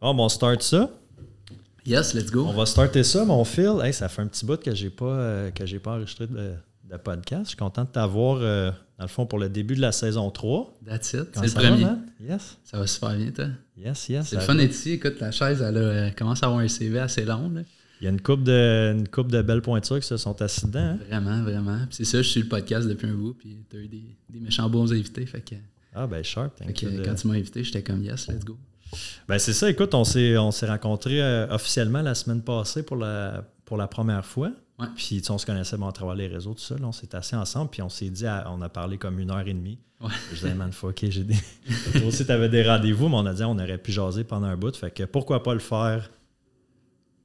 Bon, on start ça. Yes, let's go. On va starter ça, mon Phil. Hey, ça fait un petit bout que j'ai pas euh, que j'ai pas enregistré de, de, podcast. Je suis content de t'avoir euh, dans le fond pour le début de la saison 3. That's it. C'est le premier. Va, yes. Ça va super bien, toi. Yes, yes. C'est le fun d'être ici. Écoute, la chaise, elle, a, commence à avoir un CV assez long. Là. Il y a une coupe de, une coupe de belles pointures qui se sont assises dedans. Hein? Vraiment, vraiment. c'est ça, je suis le podcast depuis un bout, puis tu as eu des, des, méchants bons invités. Fait que, ah, ben, sharp. Fait que, de... Quand tu m'as invité, j'étais comme yes, let's go. Ben, c'est ça. Écoute, on s'est, on s'est rencontrés euh, officiellement la semaine passée pour la, pour la première fois. Ouais. Puis, on se connaissait bon, à travers les réseaux, tout ça. Là, on s'est assis ensemble, puis on s'est dit, on a parlé comme une heure et demie. Ouais. Je disais, man, fuck, j'ai des. Toi aussi, tu avais des rendez-vous, mais on a dit, on aurait pu jaser pendant un bout. Fait que pourquoi pas le faire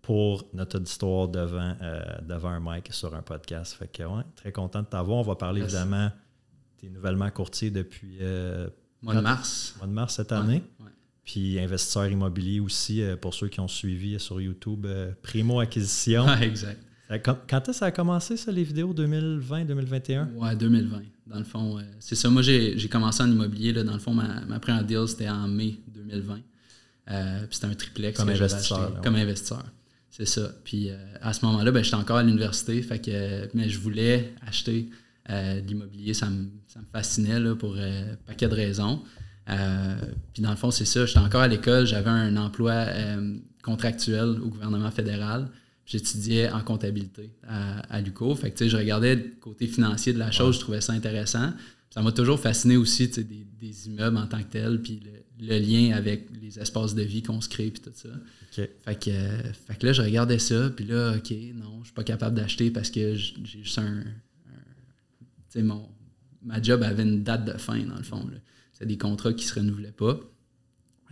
pour notre histoire devant, euh, devant un mic sur un podcast. Fait que, ouais, très content de t'avoir. On va parler Merci. évidemment, tu es nouvellement courtier depuis. Euh, mois de mars. Mois de mars cette année. Ouais. Puis investisseur immobilier aussi, euh, pour ceux qui ont suivi sur YouTube, euh, Primo Acquisition. Ouais, exact. Quand est-ce que ça a commencé, ça, les vidéos? 2020-2021? Ouais, 2020. Dans le fond, euh, c'est ça. Moi, j'ai commencé en immobilier. Là, dans le fond, ma, ma première deal, c'était en mai 2020. Euh, puis c'était un triplex. Comme que investisseur. comme investisseur. C'est ça. Puis euh, à ce moment-là, ben, j'étais encore à l'université. Fait que, mais je voulais acheter euh, de l'immobilier. Ça me, ça me fascinait là, pour euh, un paquet de raisons. Euh, puis dans le fond, c'est ça. J'étais encore à l'école. J'avais un emploi euh, contractuel au gouvernement fédéral. J'étudiais en comptabilité à, à l'UCO. Fait que, je regardais le côté financier de la chose. Je trouvais ça intéressant. Ça m'a toujours fasciné aussi des, des, immeubles en tant que tels. Puis le, le, lien avec les espaces de vie qu'on se crée. Puis tout ça. Okay. Fait que, euh, fait que là, je regardais ça, puis là, OK, non, je suis pas capable d'acheter parce que j'ai juste un. un tu sais, mon. Ma job avait une date de fin, dans le fond. C'était des contrats qui se renouvelaient pas.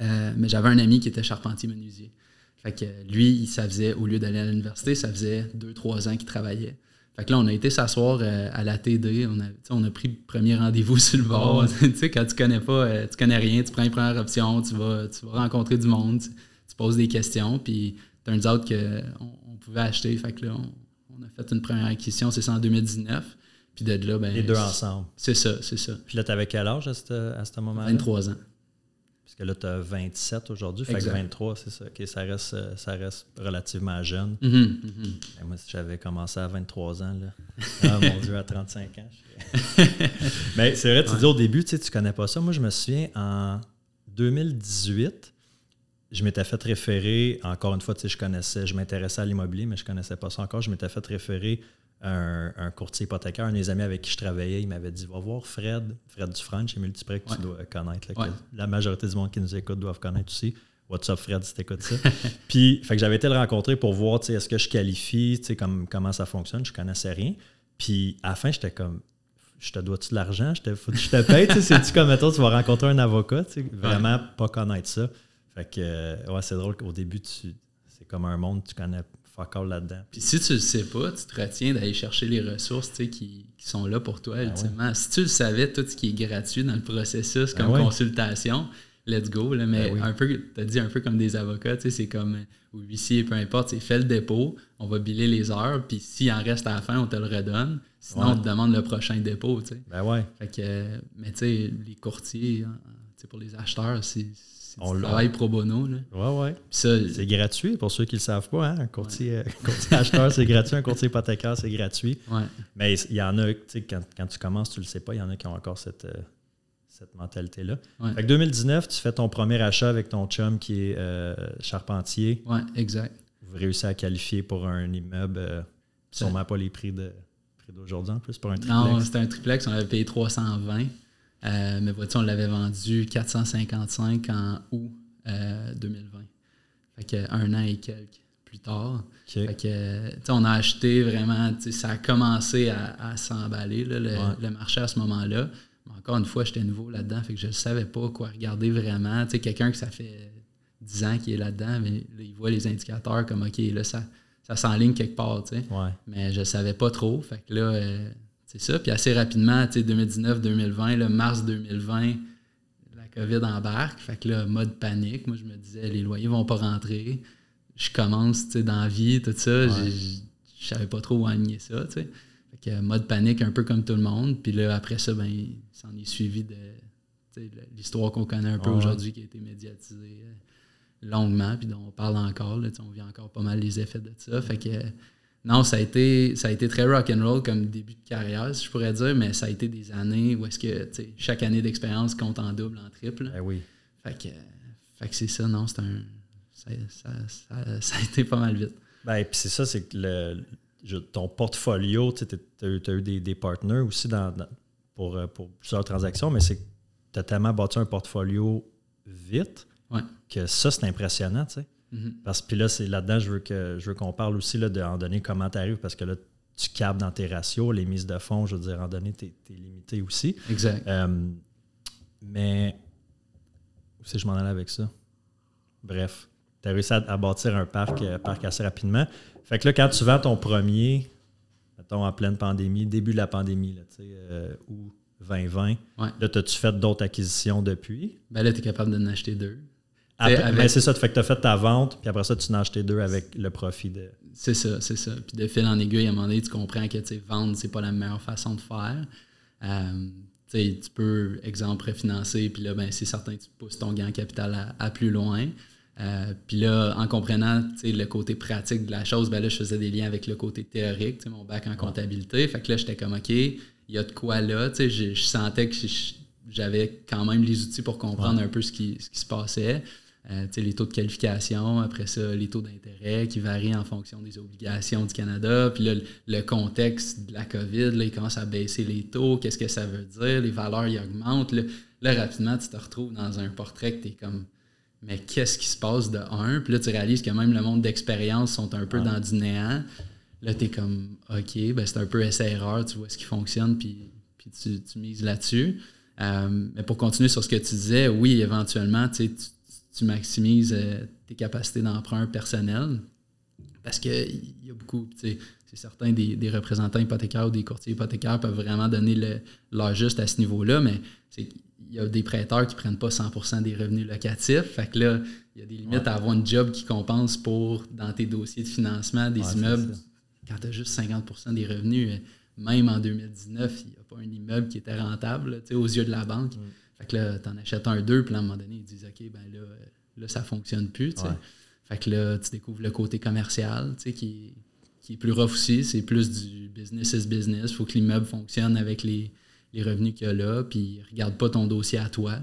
Euh, mais j'avais un ami qui était charpentier menuisier. Fait que lui, ça faisait, au lieu d'aller à l'université, ça faisait deux, trois ans qu'il travaillait. Fait que là, on a été s'asseoir euh, à la TD. On a, on a pris le premier rendez-vous sur le bord. Oh. tu sais, quand tu connais pas, euh, tu connais rien, tu prends une première option, tu vas, tu vas rencontrer du monde, tu, tu poses des questions, puis turns out qu'on on pouvait acheter. Fait que là, on, on, a fait une première acquisition, c'est ça en 2019. Puis de là, ben, Les deux ensemble. C'est ça, c'est ça. Puis là, tu avais quel âge à ce, à ce moment-là? 23 ans. Parce que là, tu as 27 aujourd'hui. Fait que 23, c'est ça. Ça reste, ça reste relativement jeune. Mm -hmm, mm -hmm. moi, si j'avais commencé à 23 ans, là. Ah, mon Dieu, à 35 ans. Mais c'est vrai, tu ouais. dis au début, tu sais, tu connais pas ça. Moi, je me souviens, en 2018, je m'étais fait référer, encore une fois, tu sais, je connaissais, je m'intéressais à l'immobilier, mais je connaissais pas ça encore. Je m'étais fait référer un, un, courtier hypothécaire, un de mes amis avec qui je travaillais, il m'avait dit Va voir Fred, Fred Dufresne chez Multiprès que ouais. tu dois connaître. Là, ouais. que la majorité du monde qui nous écoute doivent connaître aussi. What's up, Fred, si t'écoutes ça? Puis, fait que j'avais été le rencontrer pour voir est-ce que je qualifie, comme, comment ça fonctionne. Je connaissais rien. Puis, à la fin, j'étais comme Je te dois-tu de l'argent? Je te, je te paye. C'est-tu comme, mettons, tu vas rencontrer un avocat? Vraiment pas connaître ça. Fait que, ouais, c'est drôle qu'au début, tu, c'est comme un monde, tu connais fuck all là-dedans. Puis si tu le sais pas, tu te retiens d'aller chercher les ressources qui, qui, sont là pour toi, Ben ultimement. Ouais. Si tu le savais, tout ce qui est gratuit dans le processus, comme ben ouais. consultation, let's go. Là, mais ben oui. un peu, tu as dit un peu comme des avocats, c'est comme, ou huissier, peu importe, c'est fais le dépôt, on va biler les heures, puis s'il en reste à la fin, on te le redonne. Sinon, ouais. on te demande le prochain dépôt. T'sais. Ben ouais. Fait que, mais tu sais, les courtiers, hein, pour les acheteurs, c'est on travaille pro bono. Là. Ouais, ouais. C'est gratuit pour ceux qui ne le savent pas. Hein? Un courtier, ouais. courtier acheteur, c'est gratuit. Un courtier hypothécaire, c'est gratuit. Ouais. Mais il y en a, quand, quand, tu commences, tu ne le sais pas, il y en a qui ont encore cette, euh, cette mentalité-là. Ouais. Fait que 2019, tu fais ton premier achat avec ton chum qui est euh, charpentier. Ouais, exact. Vous réussissez à qualifier pour un immeuble, euh, sûrement pas les prix de prix d'aujourd'hui en plus, pour un triplex. Non, c'était un triplex, on avait payé 320. Euh, mais voiture, on l'avait vendu 455 en août euh, 2020. Fait que un an et quelques plus tard. Fait que, on a acheté vraiment, ça a commencé à, à s'emballer, le, Ouais. le marché à ce moment-là. Mais encore une fois, j'étais nouveau là-dedans, fait que je ne savais pas quoi regarder vraiment. Quelqu'un que ça fait 10 ans qui est là-dedans, mais là, il voit les indicateurs comme, OK, là, ça, ça s'enligne quelque part, tu sais. Ouais. Mais je savais pas trop. Fait que là, euh, c'est ça. Puis assez rapidement, tu sais, 2019-2020, là, mars 2020, la COVID embarque. Fait que là, mode panique. Moi, je me disais, les loyers vont pas rentrer. Je commence, tu sais, dans la vie, tout ça. Ouais. Je savais pas trop où aligner ça, tu sais. Fait que mode panique, un peu comme tout le monde. Puis là, après ça, ben, s'en est suivi de l'histoire qu'on connaît un peu Ouais. aujourd'hui, qui a été médiatisée euh, longuement, puis dont on parle encore. Là, on vit encore pas mal les effets de ça. Fait que non, ça a été, ça a été très rock and roll comme début de carrière, si je pourrais dire, mais ça a été des années où est-ce que tu sais, chaque année d'expérience compte en double, en triple. Ben oui. Fait que, fait que c'est ça, non, c'est un. Ça, ça, ça- ça a été pas mal vite. Ben, puis c'est ça, c'est que le, je- ton portfolio, tu as eu, t'as eu des, des partners aussi dans, dans- pour, euh, pour plusieurs transactions, mais c'est que tu as tellement bâti un portfolio vite Ouais. que ça, c'est impressionnant, tu sais. Mhm. Parce que là, c'est là-dedans, je veux que je veux qu'on parle aussi là, de en donner comment tu arrives, parce que là, tu capes dans tes ratios, les mises de fonds, je veux dire, en donné, tu es, limité aussi. Exact. Euh, mais où c'est que je m'en allais avec ça? Bref, tu as réussi à, à bâtir un parc, euh, parc assez rapidement. Fait que là, quand tu vends ton premier, mettons en pleine pandémie, début de la pandémie, là, euh, ou 2020, Ouais. là, as-tu fait d'autres acquisitions depuis? Ben là, tu es capable d'en acheter deux. Avec- ben, c'est ça, fait que tu as fait ta vente, puis après ça, tu en as acheté deux avec le profit de. C'est ça, c'est ça. Puis de fil en aiguille, à un moment donné, tu comprends que vendre, c'est pas la meilleure façon de faire. Euh, tu peux, exemple, refinancer, puis là, ben, c'est certain que tu pousses ton gain en capital à, à plus loin. Euh, puis là, en comprenant le côté pratique de la chose, ben là, je faisais des liens avec le côté théorique, mon bac en comptabilité. Fait que là, j'étais comme, OK, il y a de quoi là. Tu sais, je, je sentais que j'avais quand même les outils pour comprendre un peu ce qui, ce qui se passait. Euh, les taux de qualification, après ça, les taux d'intérêt qui varient en fonction des obligations du Canada. Puis là, le- contexte de la COVID, là, il commence à baisser les taux. Qu'est-ce que ça veut dire? Les valeurs, ils augmentent. Là, Là, rapidement, tu te retrouves dans un portrait que tu es comme, mais qu'est-ce qui se passe de un? Puis là, tu réalises que même le monde d'expérience sont un peu dans du néant. Là, tu es comme, OK, ben c'est un peu essai-erreur, tu vois ce qui fonctionne, puis, puis tu, tu mises là-dessus. Euh, mais pour continuer sur ce que tu disais, oui, éventuellement, tu, sais, tu, maximises euh, tes capacités d'emprunt personnel parce qu'il y a beaucoup, tu sais, c'est certain, des, des représentants hypothécaires ou des courtiers hypothécaires peuvent vraiment donner le, leur juste à ce niveau-là, mais il y a des prêteurs qui ne prennent pas 100% des revenus locatifs. Fait que là, il y a des limites Ouais. à avoir une job qui compense pour, dans tes dossiers de financement, des Ouais, immeubles quand tu as juste 50% des revenus, euh, même en 2019, il n'y a pas un immeuble qui était rentable là, aux yeux de la banque. Mm. Fait que là, tu en achètes un, deux, puis à un moment donné, ils disent OK, ben là, là ça ne fonctionne plus. Ouais. Fait que là, tu découvres le côté commercial, tu sais, qui, qui est plus rough aussi. C'est plus du business is business. Il faut que l'immeuble fonctionne avec les, les revenus qu'il y a là, puis regarde pas ton dossier à toi.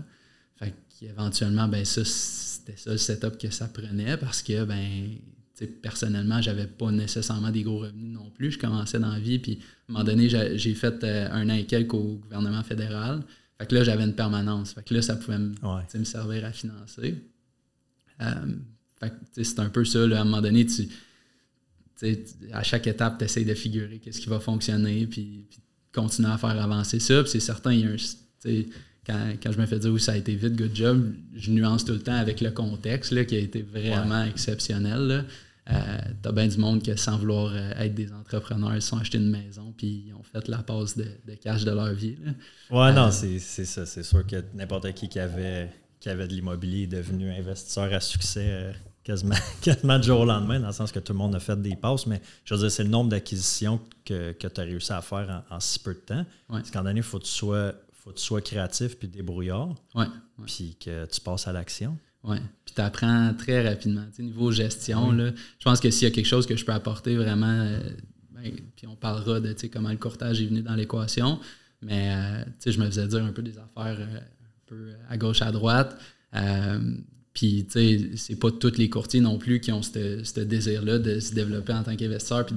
Fait qu'éventuellement, ben ça, c'était ça le setup que ça prenait parce que, ben, tu sais, personnellement, j'avais pas nécessairement des gros revenus non plus. Je commençais dans la vie, puis à un moment donné, j'ai j'ai fait euh, un an et quelques au gouvernement fédéral. Fait que là, j'avais une permanence. Fait que là, ça pouvait me, Ouais. servir à financer. Euh, fait que, c'est un peu ça, là, à un moment donné, tu, à chaque étape, tu essaies de figurer qu'est-ce qui va fonctionner, puis, puis continuer à faire avancer ça. Puis c'est certain, il y a un, quand, quand je me fais dire oui, ça a été vite, good job, je nuance tout le temps avec le contexte là, qui a été vraiment exceptionnel. là. Euh, T'as bien du monde qui, sans vouloir euh, être des entrepreneurs, ils sont achetés une maison puis ils ont fait la passe de, de cash de leur vie. là. Ouais, Euh, non, c'est c'est ça. C'est sûr que n'importe qui qui avait, qui avait de l'immobilier est devenu investisseur à succès euh, quasiment, quasiment du jour au lendemain, dans le sens que tout le monde a fait des passes. Mais je veux dire, c'est le nombre d'acquisitions que, que tu as réussi à faire en, en si peu de temps. Ouais. Parce qu'en donné, il faut que tu sois, faut que tu sois créatif puis débrouillard, Ouais, ouais. puis que tu passes à l'action. Oui, puis tu apprends très rapidement. Niveau gestion, Oui. là, je pense que s'il y a quelque chose que je peux apporter vraiment, euh, ben, puis on parlera de comment le courtage est venu dans l'équation, mais euh, je me faisais dire un peu des affaires euh, peu à gauche, à droite. puis, tu sais, c'est pas tous les courtiers non plus qui ont ce désir-là de se développer en tant qu'investisseur puis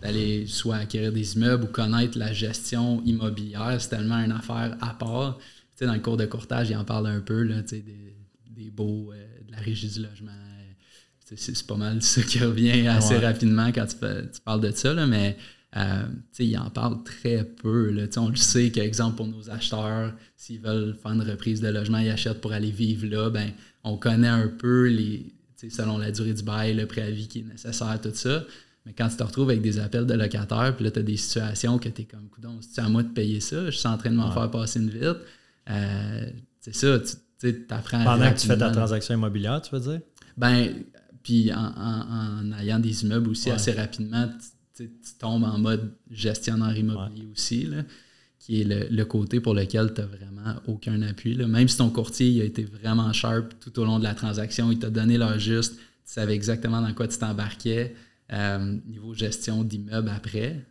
d'aller soit acquérir des immeubles ou connaître la gestion immobilière. C'est tellement une affaire à part. Tu sais, dans le cours de courtage, il en parle un peu, là, tu sais, des, des beaux, de la régie du logement. C'est pas mal ça qui revient assez rapidement quand tu, tu, parles de ça, là, mais euh, il en parle très peu. Là. On le sait qu'exemple pour nos acheteurs, s'ils veulent faire une reprise de logement, ils achètent pour aller vivre là, ben, on connaît un peu les, selon la durée du bail, le préavis qui est nécessaire, tout ça. Mais quand tu te retrouves avec des appels de locataires, puis là, tu as des situations que tu es comme, coudon, c'est à moi de payer ça, je suis en train de m'en faire passer une vite. Euh, c'est ça, tu apprends Pendant que tu fais ta transaction immobilière, tu veux dire? Ben, puis en, ayant des immeubles aussi assez rapidement, tu, tombes en mode gestionnaire immobilier aussi, là, qui est le, côté pour lequel tu n'as vraiment aucun appui. Là. Même si ton courtier a été vraiment sharp tout au long de la transaction, il t'a donné leur juste, tu savais exactement dans quoi tu t'embarquais. Euh, niveau gestion d'immeuble après,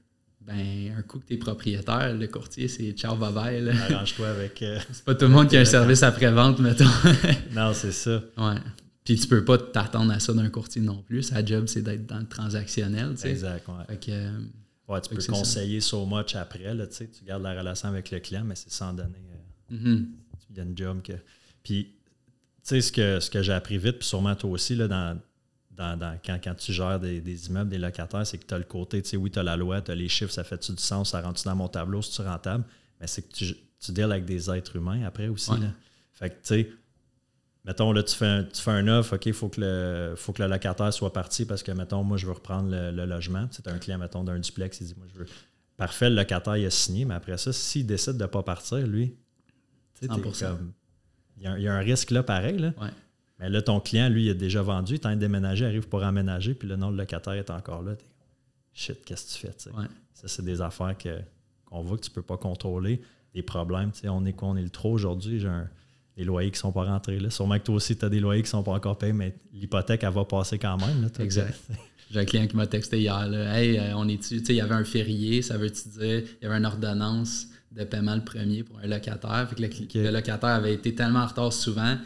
ben, un coup que tu es propriétaire, le courtier, c'est ciao, bye bye. Arrange-toi avec. Euh, c'est pas tout le monde qui a un service après-vente, mettons. non, c'est ça. Ouais. Puis tu peux pas t'attendre à ça d'un courtier non plus. Sa job, c'est d'être dans le transactionnel. Exact, ouais. Euh, ouais, tu peux conseiller so much après. Là, tu gardes la relation avec le client, mais c'est sans donner. Euh. Il y a une job que. Puis, tu sais, ce que, ce que j'ai appris vite, puis sûrement toi aussi, là, dans, dans, quand, quand, tu gères des, immeubles, des locataires, c'est que tu as le côté, tu sais, oui, tu as la loi, tu as les chiffres, ça fait-tu du sens, ça rentre dans mon tableau, c'est-tu rentable, mais c'est que tu, tu deals avec des êtres humains après aussi. Là. Fait que, tu sais, mettons, là, tu fais un, tu fais un offre, OK, il faut, que le, faut que le locataire soit parti parce que, mettons, moi, je veux reprendre le, logement. C'est un client, mettons, d'un duplex, il dit, moi, je veux. Parfait, le locataire, il a signé, mais après ça, s'il décide de ne pas partir, lui, tu sais, comme. Il y, a, un risque là, pareil. Là. Mais là, ton client, lui, il a déjà vendu, il t'a déménagé, arrive pour emménager, puis le nom de locataire est encore là. Shit, qu'est-ce que tu fais? Ça, c'est des affaires qu'on voit que tu ne peux pas contrôler. Des problèmes. On est, on est le trop aujourd'hui. J'ai un, les loyers qui ne sont pas rentrés. Là. Sûrement que toi aussi, tu as des loyers qui ne sont pas encore payés, mais l'hypothèque, elle va passer quand même. Là, exact. J'ai un client qui m'a texté hier. Hey, euh, on est tu il y avait un férié, ça veut-tu dire, il y avait une ordonnance de paiement le premier pour un locataire. Fait que le, locataire avait été tellement en retard souvent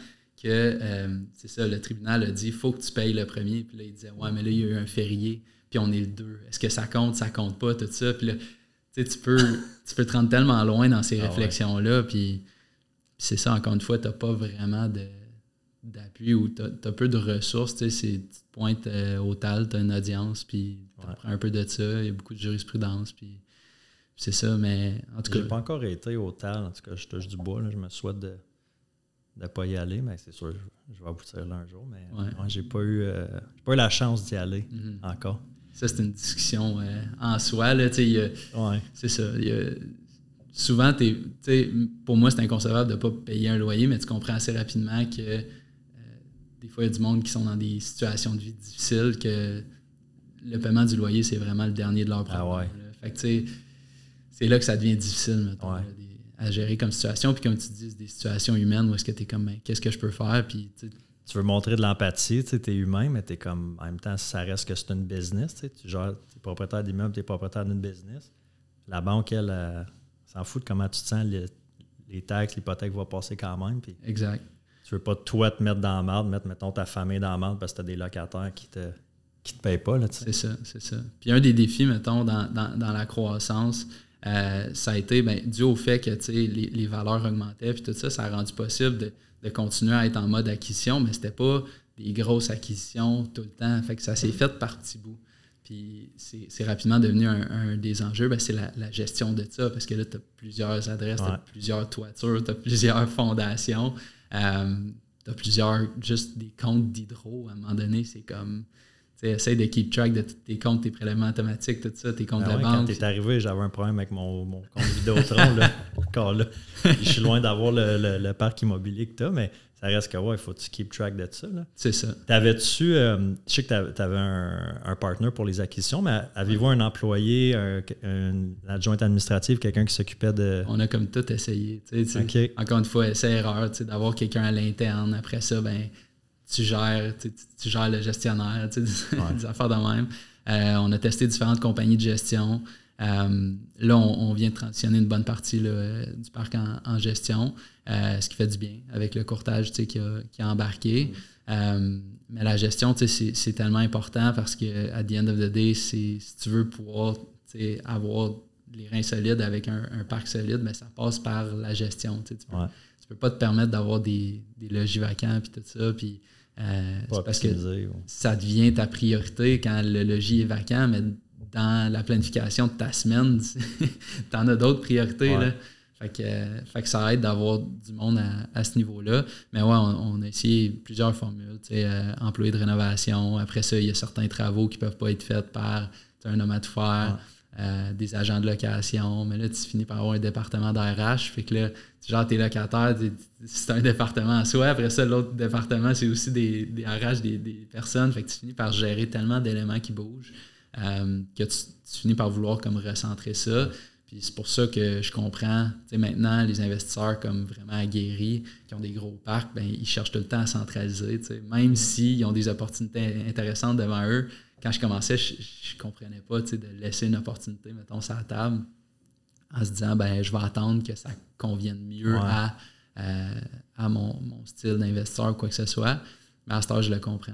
que euh, c'est ça, le tribunal a dit il faut que tu payes le premier. Puis là, il disait Ouais, mais là, il y a eu un férié, puis on est le deux. Est-ce que ça compte, ça compte pas, tout ça? Puis là, tu peux, tu peux te rendre tellement loin dans ces ah réflexions-là. Puis c'est ça, encore une fois, tu n'as pas vraiment d'appui ou tu as, peu de ressources. Tu te pointes euh, au TAL, tu as une audience, puis tu apprends un peu de ça. Il y a beaucoup de jurisprudence, puis c'est ça, mais en tout cas. J'ai pas encore été au TAL, en tout cas, je touche du bois. Là, je me souhaite de ne pas y aller, mais c'est sûr, je, vais aboutir là un jour. Mais moi, j'ai pas, eu, euh, pas eu la chance d'y aller mm-hmm. encore. Ça, c'est une discussion euh, en soi. Là, ouais. C'est ça. Y a, souvent, pour moi, c'est inconcevable de ne pas payer un loyer, mais tu comprends assez rapidement que euh, des fois, il y a du monde qui sont dans des situations de vie difficiles, que le paiement du loyer, c'est vraiment le dernier de leur ah problème. c'est là que ça devient difficile, à gérer comme situation. Puis comme tu dis, des situations humaines où est-ce que tu es comme, ben, qu'est-ce que je peux faire? Puis, tu veux montrer de l'empathie, tu es humain, mais tu es comme, en même temps, ça reste que c'est une business. Tu gères, es propriétaire d'immeuble, tu es propriétaire d'une business. La banque, elle, s'en fout de comment tu te sens, les, taxes, l'hypothèque va passer quand même. Puis exact. Tu veux pas toi te mettre dans la merde, mettre mettons ta famille dans la merde parce que tu as des locataires qui te qui te payent pas. C'est ça, c'est ça. Puis un des défis, mettons, dans, dans, la croissance, euh, ça a été ben, dû au fait que les, les valeurs augmentaient, puis tout ça, ça a rendu possible de, de continuer à être en mode acquisition, mais c'était pas des grosses acquisitions tout le temps. Fait que ça s'est fait par petits bouts. Puis c'est rapidement devenu un, des enjeux, ben, c'est la, gestion de ça, parce que là, tu as plusieurs adresses, tu as plusieurs toitures, tu as plusieurs fondations, euh, tu as plusieurs, juste des comptes d'hydro. À un moment donné, c'est comme, essaye de keep track de tous tes comptes, tes prélèvements automatiques, tout ça, tes comptes ben de banque. Quand tu es arrivé, j'avais un problème avec mon, mon compte Vidéotron, là, encore là. je suis loin d'avoir le, le, parc immobilier que tu as, mais ça reste que, ouais, il faut que tu keep track de ça. C'est ça. T'avais-tu, euh, je sais que tu avais un, un partner pour les acquisitions, mais avez-vous un employé, un, adjointe administrative, quelqu'un qui s'occupait de. On a comme tout essayé. Encore une fois, c'est erreur d'avoir quelqu'un à l'interne. Après ça, ben, tu gères, tu, gères le gestionnaire, des affaires de même. Euh, on a testé différentes compagnies de gestion. Euh, là, on, vient de transitionner une bonne partie du parc en, gestion. ce qui fait du bien avec le courtage qui a, qui a embarqué. mais la gestion, c'est tellement important parce que, à the end of the day, si tu veux pouvoir avoir les reins solides avec un, parc solide, mais ça passe par la gestion. Tu peux, peux pas te permettre d'avoir des, des logis vacants puis tout ça. Puis, euh, parce que ça devient ta priorité quand le logis est vacant, mais dans la planification de ta semaine, tu en as d'autres priorités. Là. Fait que, fait que, ça aide d'avoir du monde à, ce niveau-là. Mais ouais, on, a essayé plusieurs formules. Euh, employés de rénovation. Après ça, il y a certains travaux qui ne peuvent pas être faits par un homme à tout faire. Euh, des agents de location. Mais là, tu finis par avoir un département d'RH. Fait que là, genre, tes locataires, c'est un département en soi. Après ça, l'autre département, c'est aussi des, des RH, des, personnes. Fait tu finis par gérer tellement d'éléments qui bougent euh, que tu, finis par vouloir comme recentrer ça. Puis c'est pour ça que je comprends, maintenant, les investisseurs comme vraiment aguerris, qui ont des gros parcs, ben, ils cherchent tout le temps à centraliser. Même s'ils ont des opportunités intéressantes devant eux, quand je commençais, je, ne comprenais pas de laisser une opportunité, mettons, sur la table en se disant ben je vais attendre que ça convienne mieux à, euh, à mon, style d'investisseur ou quoi que ce soit. Mais à ce je le comprends.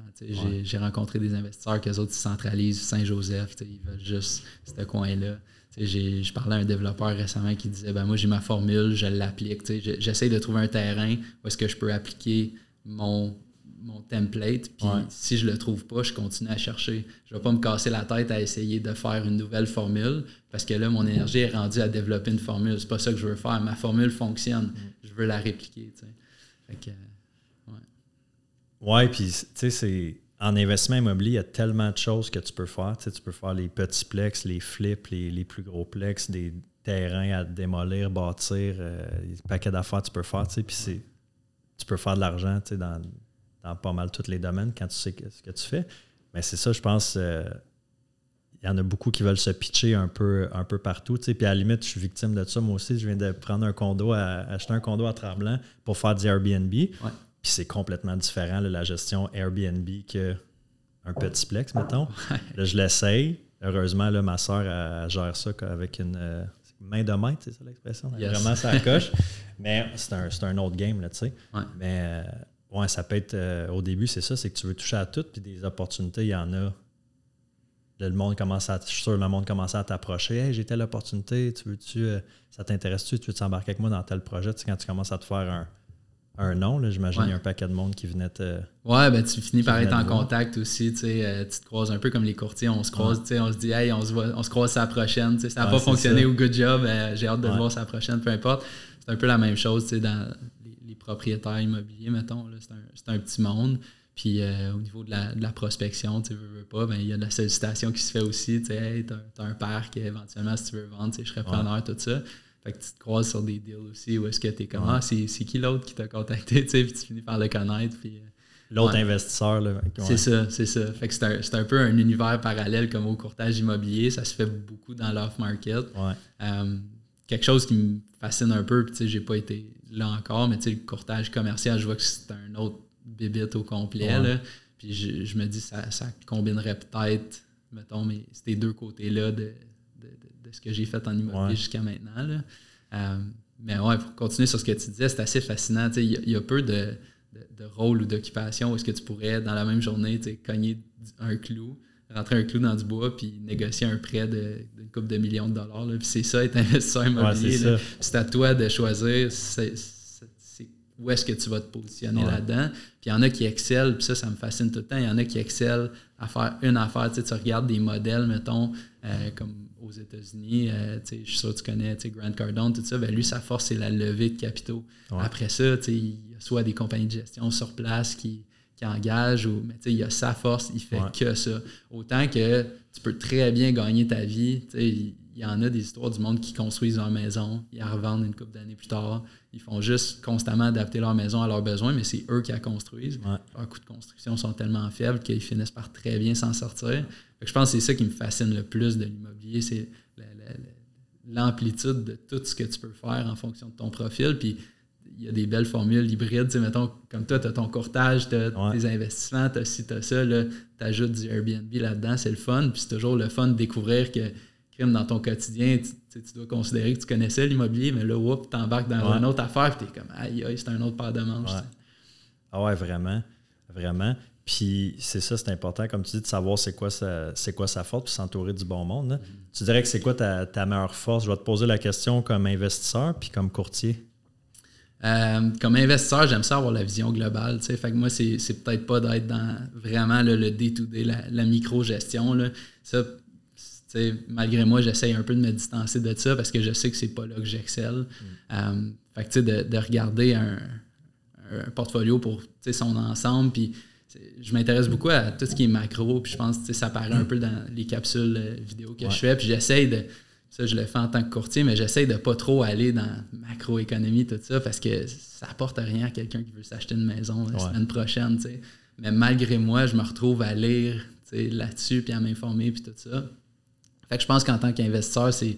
J'ai rencontré des investisseurs qui autres centralisent Saint-Joseph, ils veulent juste ce coin-là. Je parlais à un développeur récemment qui disait ben moi j'ai ma formule, je l'applique. J'essaie de trouver un terrain où est-ce que je peux appliquer mon mon template. Puis si je le trouve pas, je continue à chercher. Je vais pas me casser la tête à essayer de faire une nouvelle formule parce que là, mon énergie est rendue à développer une formule. C'est pas ça que je veux faire. Ma formule fonctionne. Mm. Je veux la répliquer. Fait que, ouais. ouais, puis tu sais, c'est. En investissement immobilier, il y a tellement de choses que tu peux faire. Tu, peux faire les petits plex, les flips, les, plus gros plex, des terrains à démolir, bâtir, euh, des paquets d'affaires tu peux faire. Puis tu peux faire de l'argent dans, dans pas mal tous les domaines quand tu sais ce que tu fais. Mais c'est ça, je pense. Euh, il y en a beaucoup qui veulent se pitcher un peu, un peu partout. Puis à la limite, je suis victime de ça. Moi aussi, je viens de prendre un condo, à, acheter un condo à Tremblant pour faire du Airbnb. Puis c'est complètement différent, la gestion Airbnb qu'un petit plex, mettons. Là, je l'essaye. Heureusement, là, ma soeur gère ça avec une euh, main de maître, c'est ça l'expression? Vraiment, ça coche. Mais c'est un, un, autre game, là, tu sais. Mais Ouais, ça peut être euh, au début, c'est ça, c'est que tu veux toucher à tout, puis des opportunités, il y en a. Le monde commence à, je suis sûr, le monde commence à t'approcher. Hey, j'ai telle opportunité, tu veux-tu, euh, ça t'intéresse-tu, tu veux t'embarquer avec moi dans tel projet? Tu sais, quand tu commences à te faire un, un nom, j'imagine qu'il y a un paquet de monde qui venait te. Ouais, ben tu finis par être en contact aussi, tu sais, euh, tu te croises un peu comme les courtiers, on se croise, tu sais, on se dit, hey, on se, voit, on se croise sa prochaine, tu sais, ça n'a pas fonctionné ou good job, j'ai hâte de le voir sa prochaine, peu importe. C'est un peu la même chose, tu sais, dans propriétaire immobilier, mettons. C'est un, petit monde. Puis euh, au niveau de la, prospection, tu veux, pas, ben, il y a de la sollicitation qui se fait aussi. Tu sais, as, un parc, éventuellement, si tu veux vendre, je serais preneur, tout ça. Fait que tu te croises sur des deals aussi où est-ce que tu es comme, ah, c'est qui l'autre qui t'a contacté, tu sais, puis tu finis par le connaître. Puis, euh, L'autre investisseur. Là, C'est ça, c'est ça. Fait que c'est un, un, peu un univers parallèle comme au courtage immobilier. Ça se fait beaucoup dans l'off-market. Euh, quelque chose qui me fascine un peu, puis tu sais, j'ai pas été là encore, mais tu sais, le courtage commercial, je vois que c'est un autre bibite au complet. Là. Puis je, me dis, ça, ça combinerait peut-être, mettons, mais ces deux côtés-là de, ce que j'ai fait en immobilier jusqu'à maintenant. Là. Euh, mais ouais, pour continuer sur ce que tu disais, c'est assez fascinant. Il y, a peu de, de, rôles ou d'occupations où est-ce que tu pourrais, dans la même journée, cogner un clou, rentrer un clou dans du bois puis négocier un prêt d'une couple de millions de dollars. Puis c'est ça, être investisseur immobilier. c'est à toi de choisir où est-ce que tu vas te positionner là-dedans. Puis il y en a qui excellent, puis ça, ça me fascine tout le temps. Il y en a qui excellent à faire une affaire. Tu, sais, tu regardes des modèles, mettons, euh, comme aux États-Unis, euh, je suis sûr que tu connais Grant Cardone, tout ça. Ben, lui, sa force, c'est la levée de capitaux. Après ça, tu sais, il y a soit des compagnies de gestion sur place qui qui engage, ou, mais il a sa force, il fait que ça. Autant que tu peux très bien gagner ta vie. Il y en a des histoires du monde qui construisent leur maison, ils la revendent une couple d'années plus tard. Ils font juste constamment adapter leur maison à leurs besoins, mais c'est eux qui la construisent. Leurs coûts de construction sont tellement faibles qu'ils finissent par très bien s'en sortir. je pense que c'est ça qui me fascine le plus de l'immobilier, c'est l'amplitude de tout ce que tu peux faire en fonction de ton profil. Puis y a des belles formules hybrides. Mettons, comme toi, tu as ton courtage, tu as tes investissements, tu as ci, tu as ça, tu ajoutes du Airbnb là-dedans, c'est le fun. Puis c'est toujours le fun de découvrir que crime dans ton quotidien, tu, dois considérer que tu connaissais l'immobilier, mais là, tu embarques dans une autre affaire, puis tu es comme, aïe, aïe, c'est un autre paire de manches. Ah ouais, vraiment. Vraiment. Puis c'est ça, c'est important, comme tu dis, de savoir c'est quoi sa, c'est quoi sa force, puis s'entourer du bon monde. Mm-hmm. Tu dirais que c'est quoi ta, ta, meilleure force? Je vais te poser la question comme investisseur puis comme courtier. Euh, comme investisseur, j'aime ça avoir la vision globale. Fait que moi, c'est, c'est peut-être pas d'être dans vraiment le day-to-day, la, micro-gestion. Ça, malgré moi, j'essaye un peu de me distancer de ça parce que je sais que c'est pas là que j'excelle. Mm. Euh, fait que de, de regarder un, un portfolio pour son ensemble, puis je m'intéresse beaucoup à tout ce qui est macro, puis je pense que ça paraît un peu dans les capsules euh, vidéo que je fais, puis j'essaye de, ça je le fais en tant que courtier, mais j'essaye de pas trop aller dans macroéconomie, tout ça, parce que ça apporte rien à quelqu'un qui veut s'acheter une maison la semaine prochaine, sais. Mais malgré moi, je me retrouve à lire là-dessus, puis à m'informer, puis tout ça. Fait que je pense qu'en tant qu'investisseur, c'est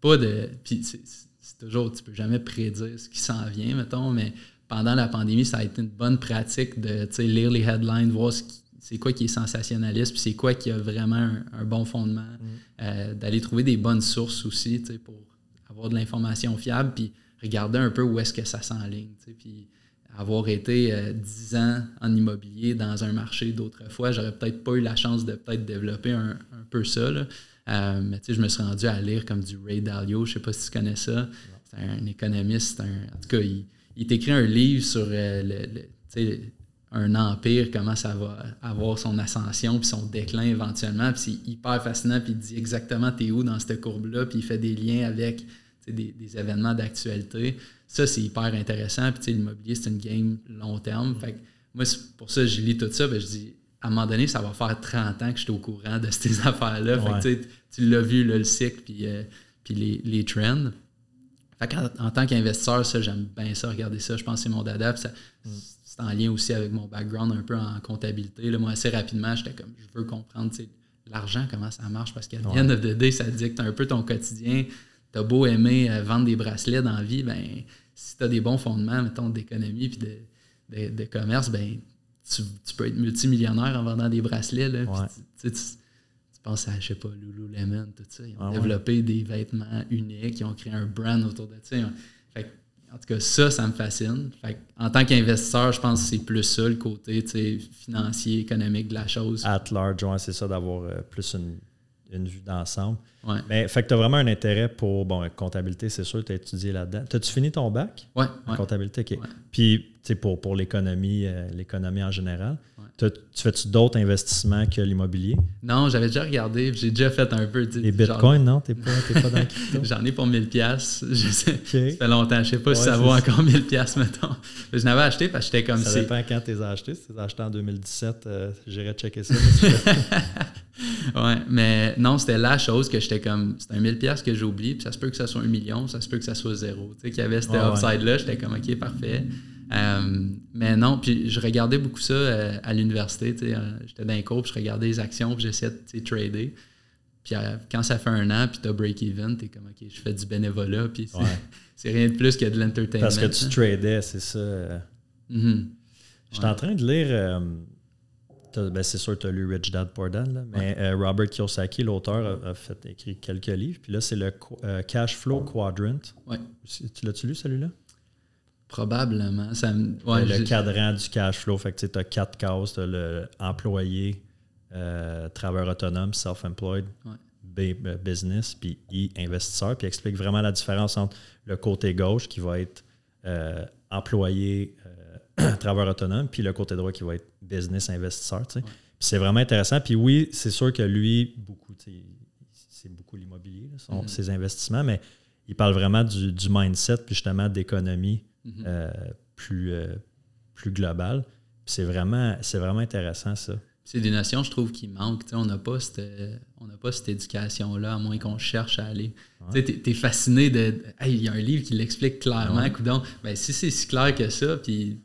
pas de... Puis c'est toujours, tu peux jamais prédire ce qui s'en vient, mettons, mais pendant la pandémie, ça a été une bonne pratique de lire les headlines, voir c'est quoi qui est sensationnaliste, puis c'est quoi qui a vraiment un, bon fondement, mm. euh, d'aller trouver des bonnes sources aussi pour avoir de l'information fiable, puis regarder un peu où est-ce que ça s'enligne. Puis avoir été euh, dix 10 ans en immobilier dans un marché d'autrefois, j'aurais peut-être pas eu la chance de peut-être développer un, peu ça. Là. Euh, mais je me suis rendu à lire comme du Ray Dalio, je sais pas si tu connais ça. C'est un économiste, en tout cas, il, il t'écrit un livre sur euh, un empire, comment ça va avoir son ascension puis son déclin éventuellement. Puis c'est hyper fascinant, puis il dit exactement t'es où dans cette courbe-là, puis il fait des liens avec des, événements d'actualité. Ça, c'est hyper intéressant. Puis l'immobilier, c'est une game long terme. Fait moi, pour ça, je lis tout ça, ben, je dis à un moment donné, ça va faire 30 ans que je suis au courant de ces affaires-là. tu l'as vu, le cycle, puis, euh, puis les, les trends. Fait en, tant qu'investisseur, ça, j'aime bien ça, regarder ça. Je pense que c'est mon dada. Mm. C'est en lien aussi avec mon background un peu en comptabilité. Là, moi, assez rapidement, j'étais comme, je veux comprendre l'argent, comment ça marche. Parce qu'à ouais. de day, ça dicte un peu ton quotidien. T'as beau aimer euh, vendre des bracelets dans la vie, ben, si tu as des bons fondements, mettons, d'économie puis de, commerce, ben, tu, peux être multimillionnaire en vendant des bracelets. Là, pense à, je sais pas, Lululemon, tout ça. Ils ont ah développé des vêtements uniques, ils ont créé un brand autour de ça. En tout cas, ça, ça me fascine. en tant qu'investisseur, je pense que c'est plus ça, le côté financier, économique de la chose. At large, c'est ça, d'avoir euh, plus une, vue d'ensemble. Mais fait que tu as vraiment un intérêt pour, bon, comptabilité, c'est sûr, tu as étudié là-dedans. As-tu fini ton bac? Oui. comptabilité, OK. Puis, tu sais, pour, pour l'économie, euh, l'économie en général. Tu fais-tu d'autres investissements que l'immobilier? Non, j'avais déjà regardé, j'ai déjà fait un peu. Les bitcoins, non? T'es pas, pas dans J'en ai pour 1000$. Je sais, Ça fait longtemps. Je sais pas si ça vaut encore 1000$, mettons. je n'avais acheté parce que j'étais comme ça. dépend quand tu les as achetés. Si tu les as achetés en 2017, euh, j'irais checker ça. Ouais, mais non, c'était la chose que j'étais comme. C'est un 1000$ que j'ai oublié, puis ça se peut que ça soit un million, ça se peut que ça soit zéro. Tu sais, qu'il y avait cet upside-là, j'étais comme, OK, parfait. Euh, mais non, puis je regardais beaucoup ça euh, à l'université. Euh, j'étais dans les cours, puis je regardais les actions, puis j'essayais de trader. Puis quand ça fait un an, puis tu as break-even, tu es comme, OK, je fais du bénévolat, puis c'est rien de plus que de l'entertainment. Parce que tu hein. tradais, c'est ça. Mm-hmm. Je suis en train de lire. Ben c'est sûr, tu as lu Rich Dad Poor Dad, mais Robert Kiyosaki, l'auteur, a, fait écrit quelques livres. Puis là, c'est le Cash Flow Quadrant. Ouais. Tu l'as-tu lu, celui-là? Probablement. Ça le cadran du cash flow, fait que tu as quatre cases. Tu as l'employé, euh, travailleur autonome, self-employed, euh, business, puis I, investisseur. Puis explique vraiment la différence entre le côté gauche qui va être euh, employé, travailleur autonome, puis le côté droit qui va être business, investisseur. Puis c'est vraiment intéressant. Puis oui, c'est sûr que lui, beaucoup, c'est beaucoup l'immobilier, mm-hmm. ses investissements, mais il parle vraiment du, du mindset, puis justement d'économie Mhm. Euh, plus, euh, plus global C'est vraiment, vraiment intéressant, ça. C'est des notions, je trouve, qui manquent. on n'a pas cette, pas cette éducation-là, à moins qu'on cherche à aller. Tu es, fasciné de. il y a un livre qui l'explique clairement. Ben, si c'est si clair que ça, puis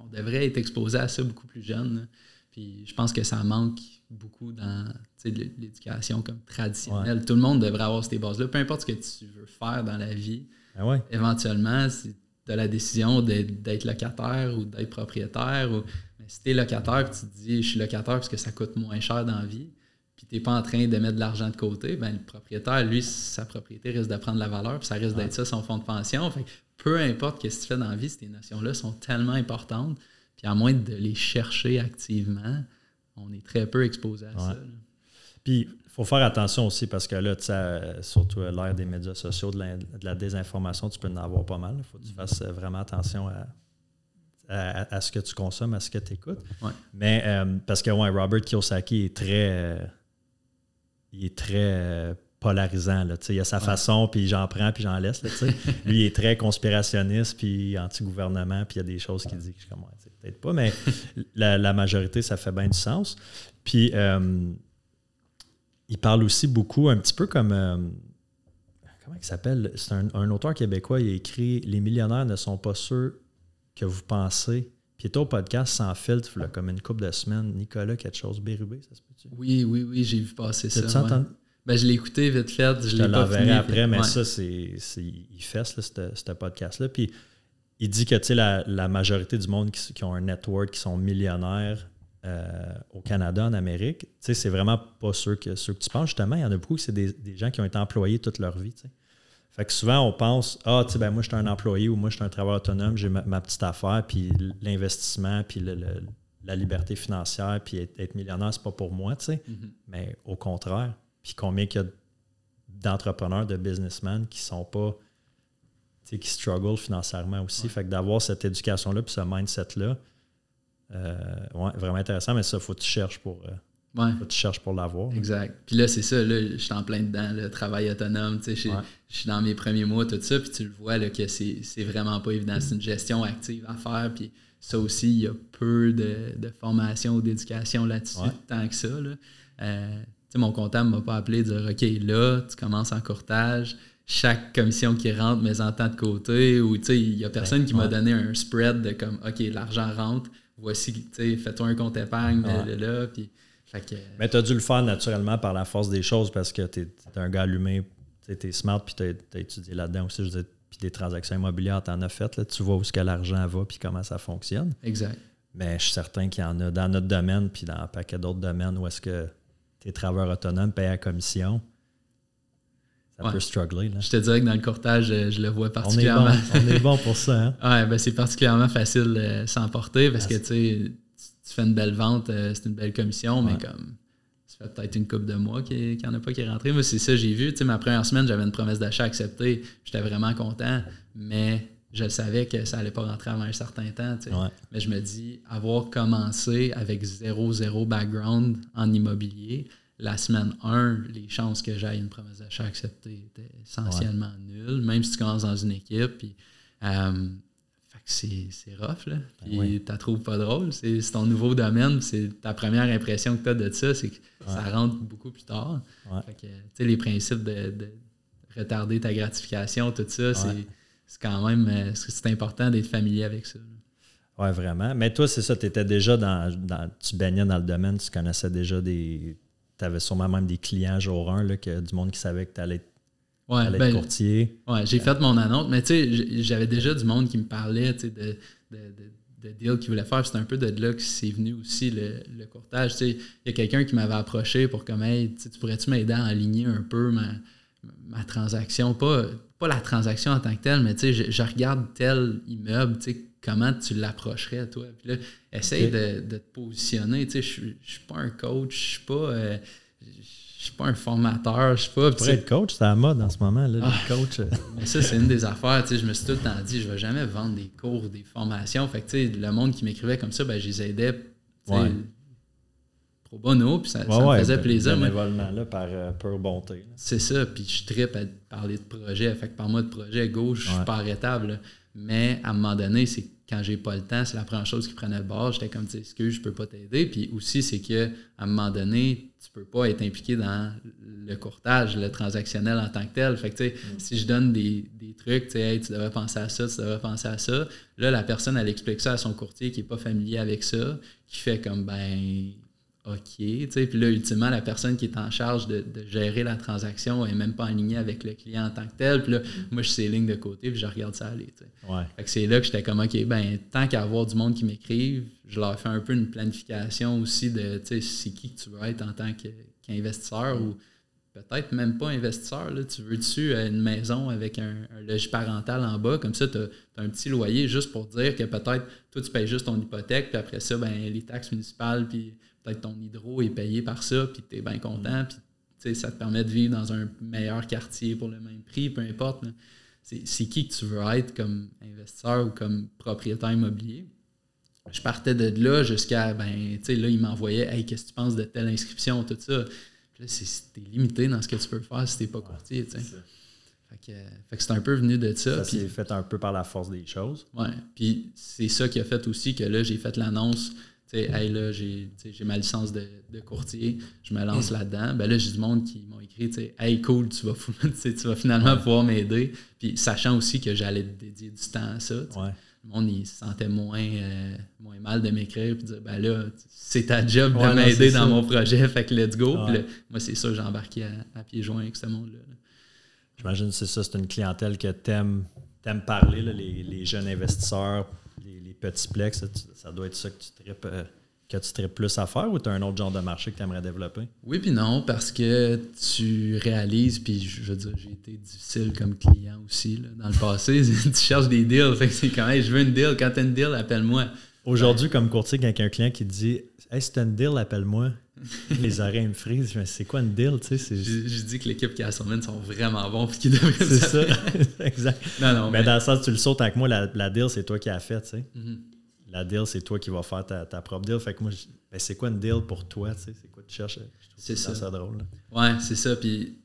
on devrait être exposé à ça beaucoup plus jeune. Puis je pense que ça manque beaucoup dans l'éducation comme traditionnelle. Tout le monde devrait avoir ces bases-là. Peu importe ce que tu veux faire dans la vie, ben éventuellement, tu as la décision d'être locataire ou d'être propriétaire. Ou, si tu es locataire tu te dis je suis locataire parce que ça coûte moins cher dans la vie, puis tu n'es pas en train de mettre de l'argent de côté, ben, le propriétaire, lui, sa propriété risque de prendre la valeur, puis ça risque d'être ça son fonds de pension. Fait peu importe ce que tu fais dans la vie, ces notions-là sont tellement importantes. Puis à moins de les chercher activement, on est très peu exposé à ça. Puis il faut faire attention aussi parce que là, surtout à l'ère des médias sociaux, de la, désinformation, tu peux en avoir pas mal. Il faut que tu fasses vraiment attention à, à, ce que tu consommes, à ce que tu écoutes. Mais euh, parce que ouais, Robert Kiyosaki est très. Euh, il est très euh, polarisant. Là, il a sa façon, puis j'en prends, puis j'en laisse. Lui, il est très conspirationniste, puis anti-gouvernement, puis il y a des choses qu'il dit que je comme, peut-être pas, mais la, majorité, ça fait bien du sens. Puis, euh, il parle aussi beaucoup, un petit peu comme. Euh, comment il s'appelle? C'est un, auteur québécois, il a écrit Les millionnaires ne sont pas ceux que vous pensez. Puis il au podcast sans filtre, comme une couple de semaines. Nicolas, quelque chose, Bérubé, ça se peut-tu? Oui, oui, oui, j'ai vu passer ça. Ben, je l'ai écouté vite fait. Je, je l'ai pas fini, après, mais ça, c'est, il fesse, ce podcast-là. Puis il dit que la, la majorité du monde qui, ont un network, qui sont millionnaires euh, au Canada, en Amérique, c'est vraiment pas ceux que, ceux que tu penses. Justement, il y en a beaucoup c'est des, gens qui ont été employés toute leur vie. Fait que souvent, on pense Ah, tu sais, ben, moi, je suis un employé ou moi, je suis un travailleur autonome, j'ai ma, petite affaire, puis l'investissement, puis la liberté financière, puis être, millionnaire, c'est pas pour moi, tu sais. Mm-hmm. Mais au contraire, puis combien il y a d'entrepreneurs, de businessmen qui sont pas, qui struggle financièrement aussi. Fait que d'avoir cette éducation-là, puis ce mindset-là, euh, ouais, vraiment intéressant, mais ça, il faut que tu cherches pour. Euh, Faut que tu cherches pour l'avoir. Exact. Puis là, c'est ça, là, je suis en plein dedans, le travail autonome, tu sais, je suis dans mes premiers mois, tout ça, puis tu le vois là, que c'est vraiment pas évident. C'est une gestion active à faire, puis ça aussi, il y a peu de, de formation ou d'éducation là-dessus, tant que ça. Là. Euh, mon comptable ne m'a pas appelé dire OK, là, tu commences en courtage, chaque commission qui rentre, mais en temps de côté, ou il n'y a personne qui m'a donné un spread de comme OK, l'argent rentre, voici, fais-toi un compte épargne, ouais. là, puis. Mais tu as dû le faire naturellement par la force des choses parce que tu es, un gars allumé, tu es smart, puis tu as, étudié là-dedans aussi. Je puis des transactions immobilières, tu en as fait. Là, tu vois où ce que l'argent va puis comment ça fonctionne. Exact. Mais je suis certain qu'il y en a dans notre domaine puis dans un paquet d'autres domaines où est-ce que tes travailleurs autonomes payent à commission, ça peut struggler. Je te dirais que dans le courtage, je le vois particulièrement. On est bon, pour ça. Hein? ben c'est particulièrement facile de s'emporter parce que tu fais une belle vente, euh, c'est une belle commission, mais comme ça fait peut-être une coupe de mois qu'il n'y en a pas qui est rentré. Moi, c'est ça j'ai vu. ma première semaine, j'avais une promesse d'achat acceptée. J'étais vraiment content, mais je savais que ça n'allait pas rentrer avant un certain temps. Mais je me dis, avoir commencé avec zéro, zéro background en immobilier, la semaine 1, les chances que j'aille une promesse d'achat acceptée étaient essentiellement nulles, même si tu commences dans une équipe. Puis, euh, c'est, rough, là. Ben puis tu trouves pas drôle. C'est, ton nouveau domaine, c'est ta première impression que tu as de ça, c'est que ça rentre beaucoup plus tard. les principes de, de, retarder ta gratification, tout ça, c'est c'est quand même euh, c'est important d'être familier avec ça. Oui, vraiment. Mais toi, c'est ça, tu étais déjà dans, Tu baignais dans le domaine, tu connaissais déjà des. Tu avais sûrement même des clients jour 1, là, que, du monde qui savait que tu allais, ouais, ben, courtier. Oui, j'ai fait mon annonce, mais tu sais, j'avais déjà du monde qui me parlait de, de, de, de deal qu'il voulait faire. C'était un peu de là que c'est venu aussi le, le courtage. Il y a quelqu'un qui m'avait approché pour comme hey, tu pourrais-tu m'aider à aligner un peu ma, ma transaction? Pas pas la transaction en tant que telle, mais tu sais, je, regarde tel immeuble, tu sais, comment tu l'approcherais, toi? Puis là, essaye de, te positionner, tu sais, je, je suis pas un coach, je suis pas... Euh, je suis pas un formateur, je suis pas. Pour être coach, c'est à la mode en ce moment, là, ah, coach. Mais ça, c'est une des affaires. Je me suis tout le temps dit, je vais jamais vendre des cours, des formations. Fait que, le monde qui m'écrivait comme ça, ben, je les aidais pro bono, puis ça, me faisait ben, plaisir. là par euh, pure bonté. C'est ça, puis je tripe à parler de projet. Fait que par moi de projet, gauche, je suis pas arrêtable. Mais à un moment donné, c'est quand j'ai pas le temps, c'est la première chose qui prenait le bord. J'étais comme, tu sais, je peux pas t'aider. Puis aussi, c'est que à un moment donné, tu peux pas être impliqué dans le courtage, le transactionnel en tant que tel. Fait que, tu sais, mm. si je donne des, des trucs, tu sais, tu devrais penser à ça, tu devrais penser à ça. Là, la personne, elle explique ça à son courtier qui est pas familier avec ça, qui fait comme, ben, OK. Puis là, ultimement, la personne qui est en charge de, gérer la transaction n'est même pas alignée avec le client en tant que tel. Puis là, moi, je suis lignes de côté, puis je regarde ça aller. Ouais. Fait que c'est là que j'étais comme, OK, ben, tant qu'à avoir du monde qui m'écrive, je leur fais un peu une planification aussi de, tu sais, c'est qui que tu veux être en tant qu'investisseur ou peut-être même pas investisseur. Là. Tu veux-tu une maison avec un, logis parental en bas, comme ça, tu as, un petit loyer juste pour dire que peut-être toi, tu payes juste ton hypothèque, puis après ça, ben, les taxes municipales, puis peut-être ton hydro est payé par ça, puis tu es bien content, puis ça te permet de vivre dans un meilleur quartier pour le même prix, peu importe. C'est qui que tu veux être comme investisseur ou comme propriétaire immobilier? Je partais de là jusqu'à, ben, tu sais, là, il m'envoyait, hey, qu'est-ce que tu penses de telle inscription, tout ça. Puis là, t'es limité dans ce que tu peux faire si t'es pas courtier, tu sais. Fait que, c'est un peu venu de ça. Ça s'est fait un peu par la force des choses. Ouais. Puis c'est ça qui a fait aussi que là, j'ai fait l'annonce hey, là, j'ai ma licence de, courtier, je me lance là-dedans. Ben là, j'ai du monde qui m'ont écrit, hey, cool, tu vas, tu vas finalement pouvoir m'aider. Puis sachant aussi que j'allais dédier du temps à ça. Le monde, il se sentait moins, euh, moins mal de m'écrire puis de dire, ben là, c'est ta job de m'aider dans mon projet, fait que let's go. Puis moi, c'est ça, j'ai embarqué à, pieds joints avec ce monde-là. J'imagine que c'est ça, c'est une clientèle que t'aimes aimes parler, les, les jeunes investisseurs, petit plex, ça, doit être ça que tu tripes, euh, que tu plus à faire ou tu as un autre genre de marché que tu aimerais développer? Oui, puis non, parce que tu réalises, puis je veux dire, j'ai été difficile comme client aussi dans le passé. tu cherches des deals, fait que c'est quand même, je veux une deal. Quand tu as une deal, appelle-moi. Aujourd'hui, comme courtier, quand un client qui te dit Hey, c'est une deal, appelle-moi. les oreilles me frisent. Mais c'est quoi une deal, tu sais? Je, dis que l'équipe qui a sont vraiment bons puis qu'ils devraient C'est ça. exact. Non, non, mais, dans le sens, tu le sautes avec moi, la, deal, c'est toi qui as fait, tu sais. Mm-hmm. La deal, c'est toi qui vas faire ta, propre deal. Fait que moi, ben, c'est quoi une deal pour toi, tu sais? C'est quoi tu cherches? C'est ça. ça drôle. Ouais, c'est ça. Puis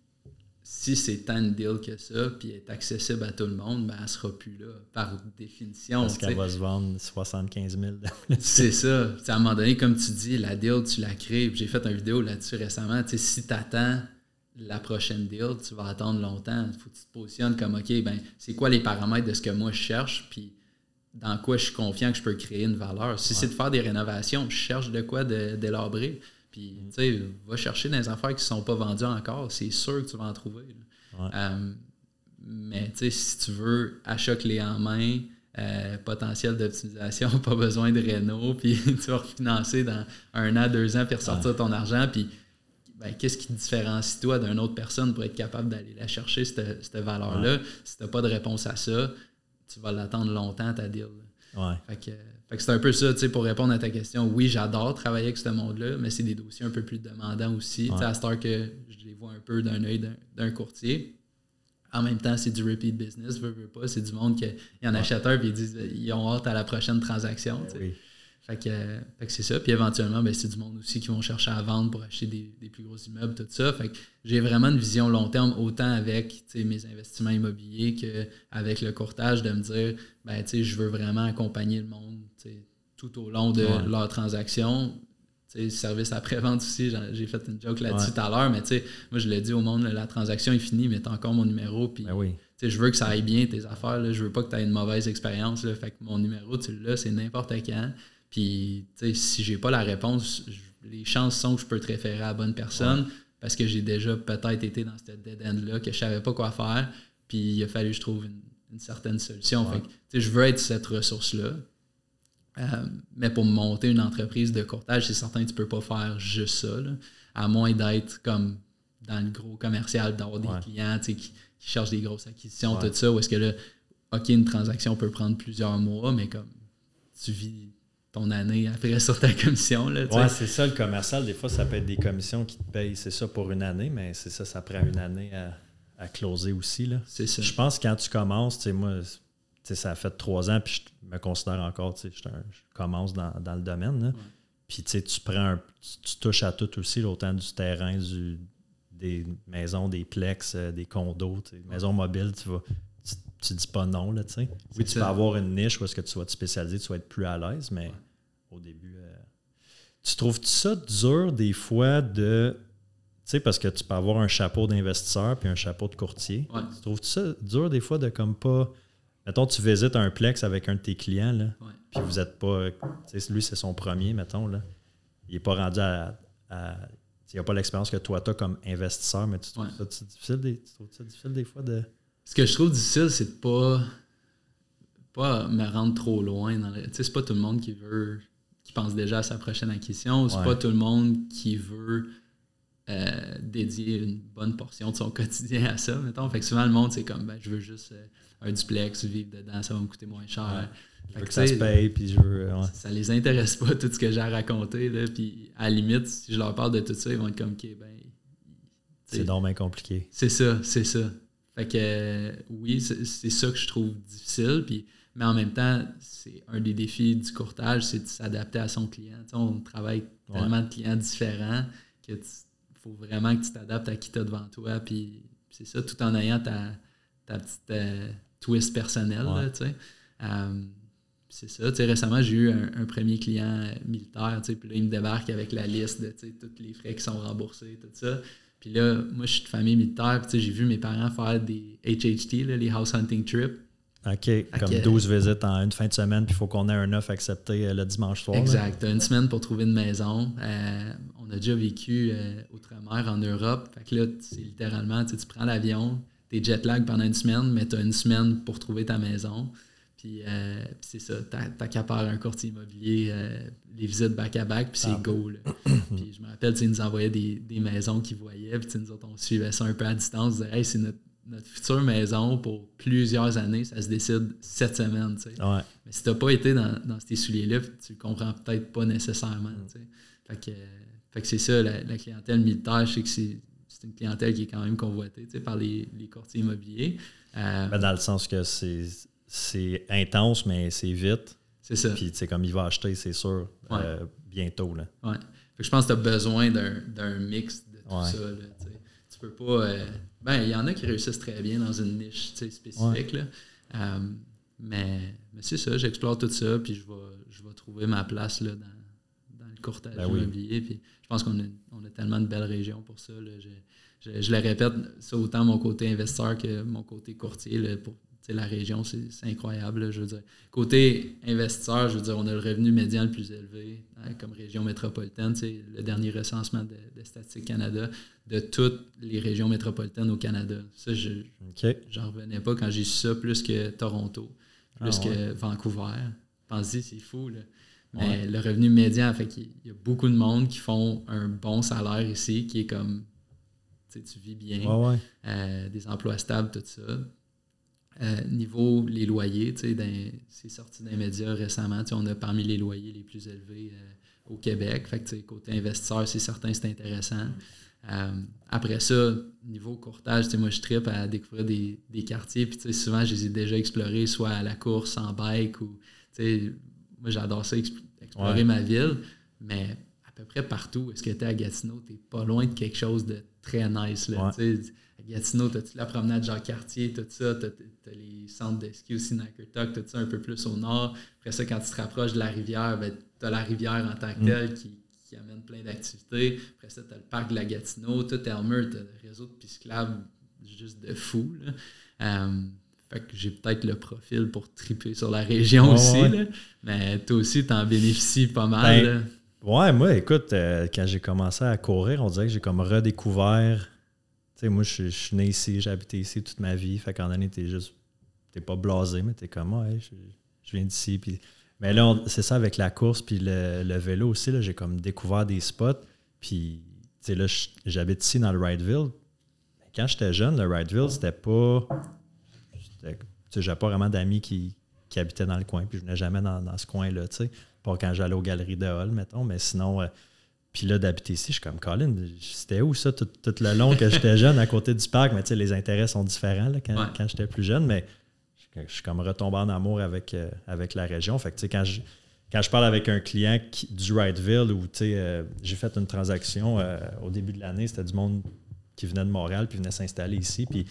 si c'est tant de deal que ça, puis est accessible à tout le monde, ben, elle sera plus là, par définition. Parce qu'elle va se vendre 75 000 C'est ça. à un moment donné, comme tu dis, la deal, tu la crées. J'ai fait une vidéo là-dessus récemment. si tu attends la prochaine deal, tu vas attendre longtemps. Il faut que tu te positionnes comme, OK, ben, c'est quoi les paramètres de ce que moi je cherche, puis dans quoi je suis confiant que je peux créer une valeur. Si c'est de faire des rénovations, je cherche de quoi délabrer. Puis, tu sais, va chercher des affaires qui ne sont pas vendues encore. C'est sûr que tu vas en trouver. Euh, mais, tu sais, si tu veux achat clé en main, euh, potentiel d'optimisation, pas besoin de réno, puis tu vas refinancer dans un an, deux ans, puis ressortir ton argent, puis ben, qu'est-ce qui te différencie toi d'une autre personne pour être capable d'aller la chercher, cette, cette valeur-là? Si tu n'as pas de réponse à ça, tu vas l'attendre longtemps, ta deal. Fait que c'est un peu ça, tu sais, pour répondre à ta question. Oui, j'adore travailler avec ce monde-là, mais c'est des dossiers un peu plus demandants aussi. Tu sais, à ce temps que je les vois un peu d'un œil d'un courtier. En même temps, c'est du repeat business, veux, veux pas. C'est du monde qui en achète un et ils disent ils ont hâte à la prochaine transaction. Ben fait que, c'est ça. Puis éventuellement, ben, c'est du monde aussi qui vont chercher à vendre pour acheter des, plus gros immeubles, tout ça. Fait que j'ai vraiment une vision long terme, autant avec mes investissements immobiliers qu'avec le courtage, de me dire, ben, je veux vraiment accompagner le monde tout au long de leur transaction. service après-vente aussi, j'ai fait une joke là-dessus tout à l'heure, mais moi je l'ai dit au monde, la transaction est finie, mais tu encore mon numéro. Puis, ben Je veux que ça aille bien tes affaires, là, je veux pas que tu aies une mauvaise expérience. Fait que mon numéro, tu l'as, c'est n'importe quand. Puis, tu sais, si j'ai pas la réponse, les chances sont que je peux te référer à la bonne personne parce que j'ai déjà peut-être été dans cette dead end-là, que je savais pas quoi faire. Puis, il a fallu que je trouve une, certaine solution. Fait que, je veux être cette ressource-là. Euh, mais pour monter une entreprise de courtage, c'est certain que tu peux pas faire juste ça, à moins d'être comme dans le gros commercial, d'avoir des clients qui, qui, cherchent des grosses acquisitions, tout ça, où est-ce que là, OK, une transaction peut prendre plusieurs mois, mais comme tu vis ton année après sur ta commission. Là, ouais, c'est ça, le commercial. Des fois, ça peut être des commissions qui te payent, c'est ça, pour une année, mais c'est ça, ça prend une année à, à closer aussi. C'est ça. Je pense que quand tu commences, tu sais, moi, ça a fait trois ans, puis je me considère encore, tu sais, je, commence dans, le domaine. Puis tu prends tu, touches à tout aussi, autant du terrain, du, des maisons, des plex, euh, des condos, maisons mobiles, tu vas tu dis pas non, là, tu sais. Oui, tu peux avoir une niche où est-ce que tu vas te spécialiser, tu vas être plus à l'aise, mais au début. Euh, tu trouves ça dur des fois de. Tu sais, parce que tu peux avoir un chapeau d'investisseur puis un chapeau de courtier? Tu trouves ça dur des fois de comme pas. Mettons, tu visites un plex avec un de tes clients, là, puis vous êtes pas. Tu sais, lui, c'est son premier, mettons, là. Il n'est pas rendu à, il n'y a pas l'expérience que toi, tu as comme investisseur, mais tu trouves, ça, difficile des, tu trouves ça difficile des fois de. Ce que je trouve difficile, c'est de pas, pas me rendre trop loin. Tu sais, c'est pas tout le monde qui veut pense déjà à sa prochaine acquisition. C'est pas tout le monde qui veut euh, dédier une bonne portion de son quotidien à ça, mettons? Fait que souvent, le monde, c'est comme, ben, je veux juste euh, un duplex, vivre dedans, ça va me coûter moins cher. Veux que, ça se paye, puis je veux... Ça les intéresse pas, tout ce que j'ai à raconter, là, puis à la limite, si je leur parle de tout ça, ils vont être comme, OK, ben... C'est donc compliqué. C'est ça, c'est ça. Fait que, euh, oui, c'est ça que je trouve difficile, puis... Mais en même temps, c'est un des défis du courtage, c'est de s'adapter à son client. on travaille tellement de clients différents que faut vraiment que tu t'adaptes à qui tu as devant toi. Puis c'est ça, tout en ayant ta, petite euh, twist personnelle. Euh, c'est ça. récemment, j'ai eu un, premier client euh, militaire. Puis là, il me débarque avec la liste de tous les frais qui sont remboursés, tout ça. Puis là, moi, je suis de famille militaire. J'ai vu mes parents faire des HHT, les House Hunting OK, comme 12 visites en une fin de semaine, puis il faut qu'on ait un œuf accepté le dimanche soir. Exact. une semaine pour trouver une maison on a déjà vécu euh, outre-mer en Europe. Fait que là, c'est littéralement, tu prends l'avion, t'es jet lag pendant une semaine, mais tu as une semaine pour trouver ta maison. Puis, euh, c'est ça, t'as qu'à part un courtier immobilier, euh, les visites back-à-back, puis c'est ah. go. puis je me rappelle, ils nous envoyaient des, maisons qu'ils voyaient, puis nous autres, on suivait ça un peu à distance, on disait, hey, c'est notre, future maison pour plusieurs années, ça se décide cette semaine. Mais si t'as pas été dans, ces souliers-là, tu le comprends peut-être pas nécessairement. Fait que fait que c'est ça, la, clientèle militaire, je sais que c'est, une clientèle qui est quand même convoitée par les, courtiers immobiliers. Euh, dans le sens que c'est, intense, mais c'est vite. C'est ça. Puis, c'est comme il va acheter, c'est sûr, euh, bientôt. Là. Ouais. Fait que je pense que tu as besoin d'un, mix de tout ça. Là, tu peux pas. Euh, ben, il y en a qui réussissent très bien dans une niche spécifique. Là. mais, mais c'est ça, j'explore tout ça, puis je vais, je vais trouver ma place là, dans, courtage ben immobilier. Puis je pense qu'on a, on a tellement de belles régions pour ça. Je, le répète, c'est autant mon côté investisseur que mon côté courtier. pour la région, c'est, incroyable. je veux dire. Côté investisseur, je veux dire, on a le revenu médian le plus élevé hein, comme région métropolitaine. C'est le dernier recensement de, de, Statistique Canada de toutes les régions métropolitaines au Canada. Ça, je n'en revenais pas quand j'ai su ça, plus que Toronto, plus ah que Vancouver. Pensez, c'est fou. Là. Mais le revenu médian, fait qu'il y a beaucoup de monde qui font un bon salaire ici, qui est comme, tu vis bien, euh, des emplois stables, tout ça. Euh, niveau les loyers, c'est sorti d'un média récemment, on a parmi les loyers les plus élevés euh, au Québec. Fait que, côté investisseur, c'est certain, c'est intéressant. après ça, niveau courtage, moi je tripe à découvrir des, des quartiers, puis souvent je les ai déjà explorés, soit à la course en bike ou moi, j'adore ça, explorer ma ville, mais à peu près partout. Est-ce que tu es à Gatineau, tu pas loin de quelque chose de très nice. Là, Gatineau, tu as la promenade Jean-Cartier, tout ça, tu as, les centres de ski aussi, Nakertok, tout ça un peu plus au nord? Après ça, quand tu te rapproches de la rivière, ben, tu as la rivière en tant que mm. telle qui, qui amène plein d'activités. Après ça, tu as le parc de la Gatineau, tout Elmer, tu as le réseau de pisclab juste de fou. Là. Euh, fait que j'ai peut-être le profil pour triper sur la région aussi. Mais toi aussi, tu en bénéficies pas mal. Ben, ouais, moi, écoute, euh, quand j'ai commencé à courir, on dirait que j'ai comme redécouvert. Tu sais, moi, je, suis né ici, j'ai habité ici toute ma vie. Fait qu'en année, t'es juste. T'es pas blasé, mais t'es comme, ouais, je, viens d'ici. Puis... Mais là, c'est ça avec la course puis le, vélo aussi. J'ai comme découvert des spots. Puis, tu sais, là, j'habite ici dans le Wrightville. Quand j'étais jeune, le Wrightville, c'était pas j'avais pas vraiment d'amis qui, habitaient dans le coin, puis je venais jamais dans, ce coin-là, tu sais. Pas quand j'allais aux galeries de Hall, mettons, mais sinon, euh, puis là, d'habiter ici, je suis comme Colin, c'était où ça tout, le long que j'étais jeune à côté du parc, mais tu sais, les intérêts sont différents quand, j'étais plus jeune, mais je, suis comme retombé en amour avec, euh, avec la région. Fait que tu sais, quand je, quand je parle avec un client du Wrightsville où tu sais, euh, j'ai fait une transaction au début de l'année, c'était du monde qui venait de Montréal puis venait s'installer ici. Puis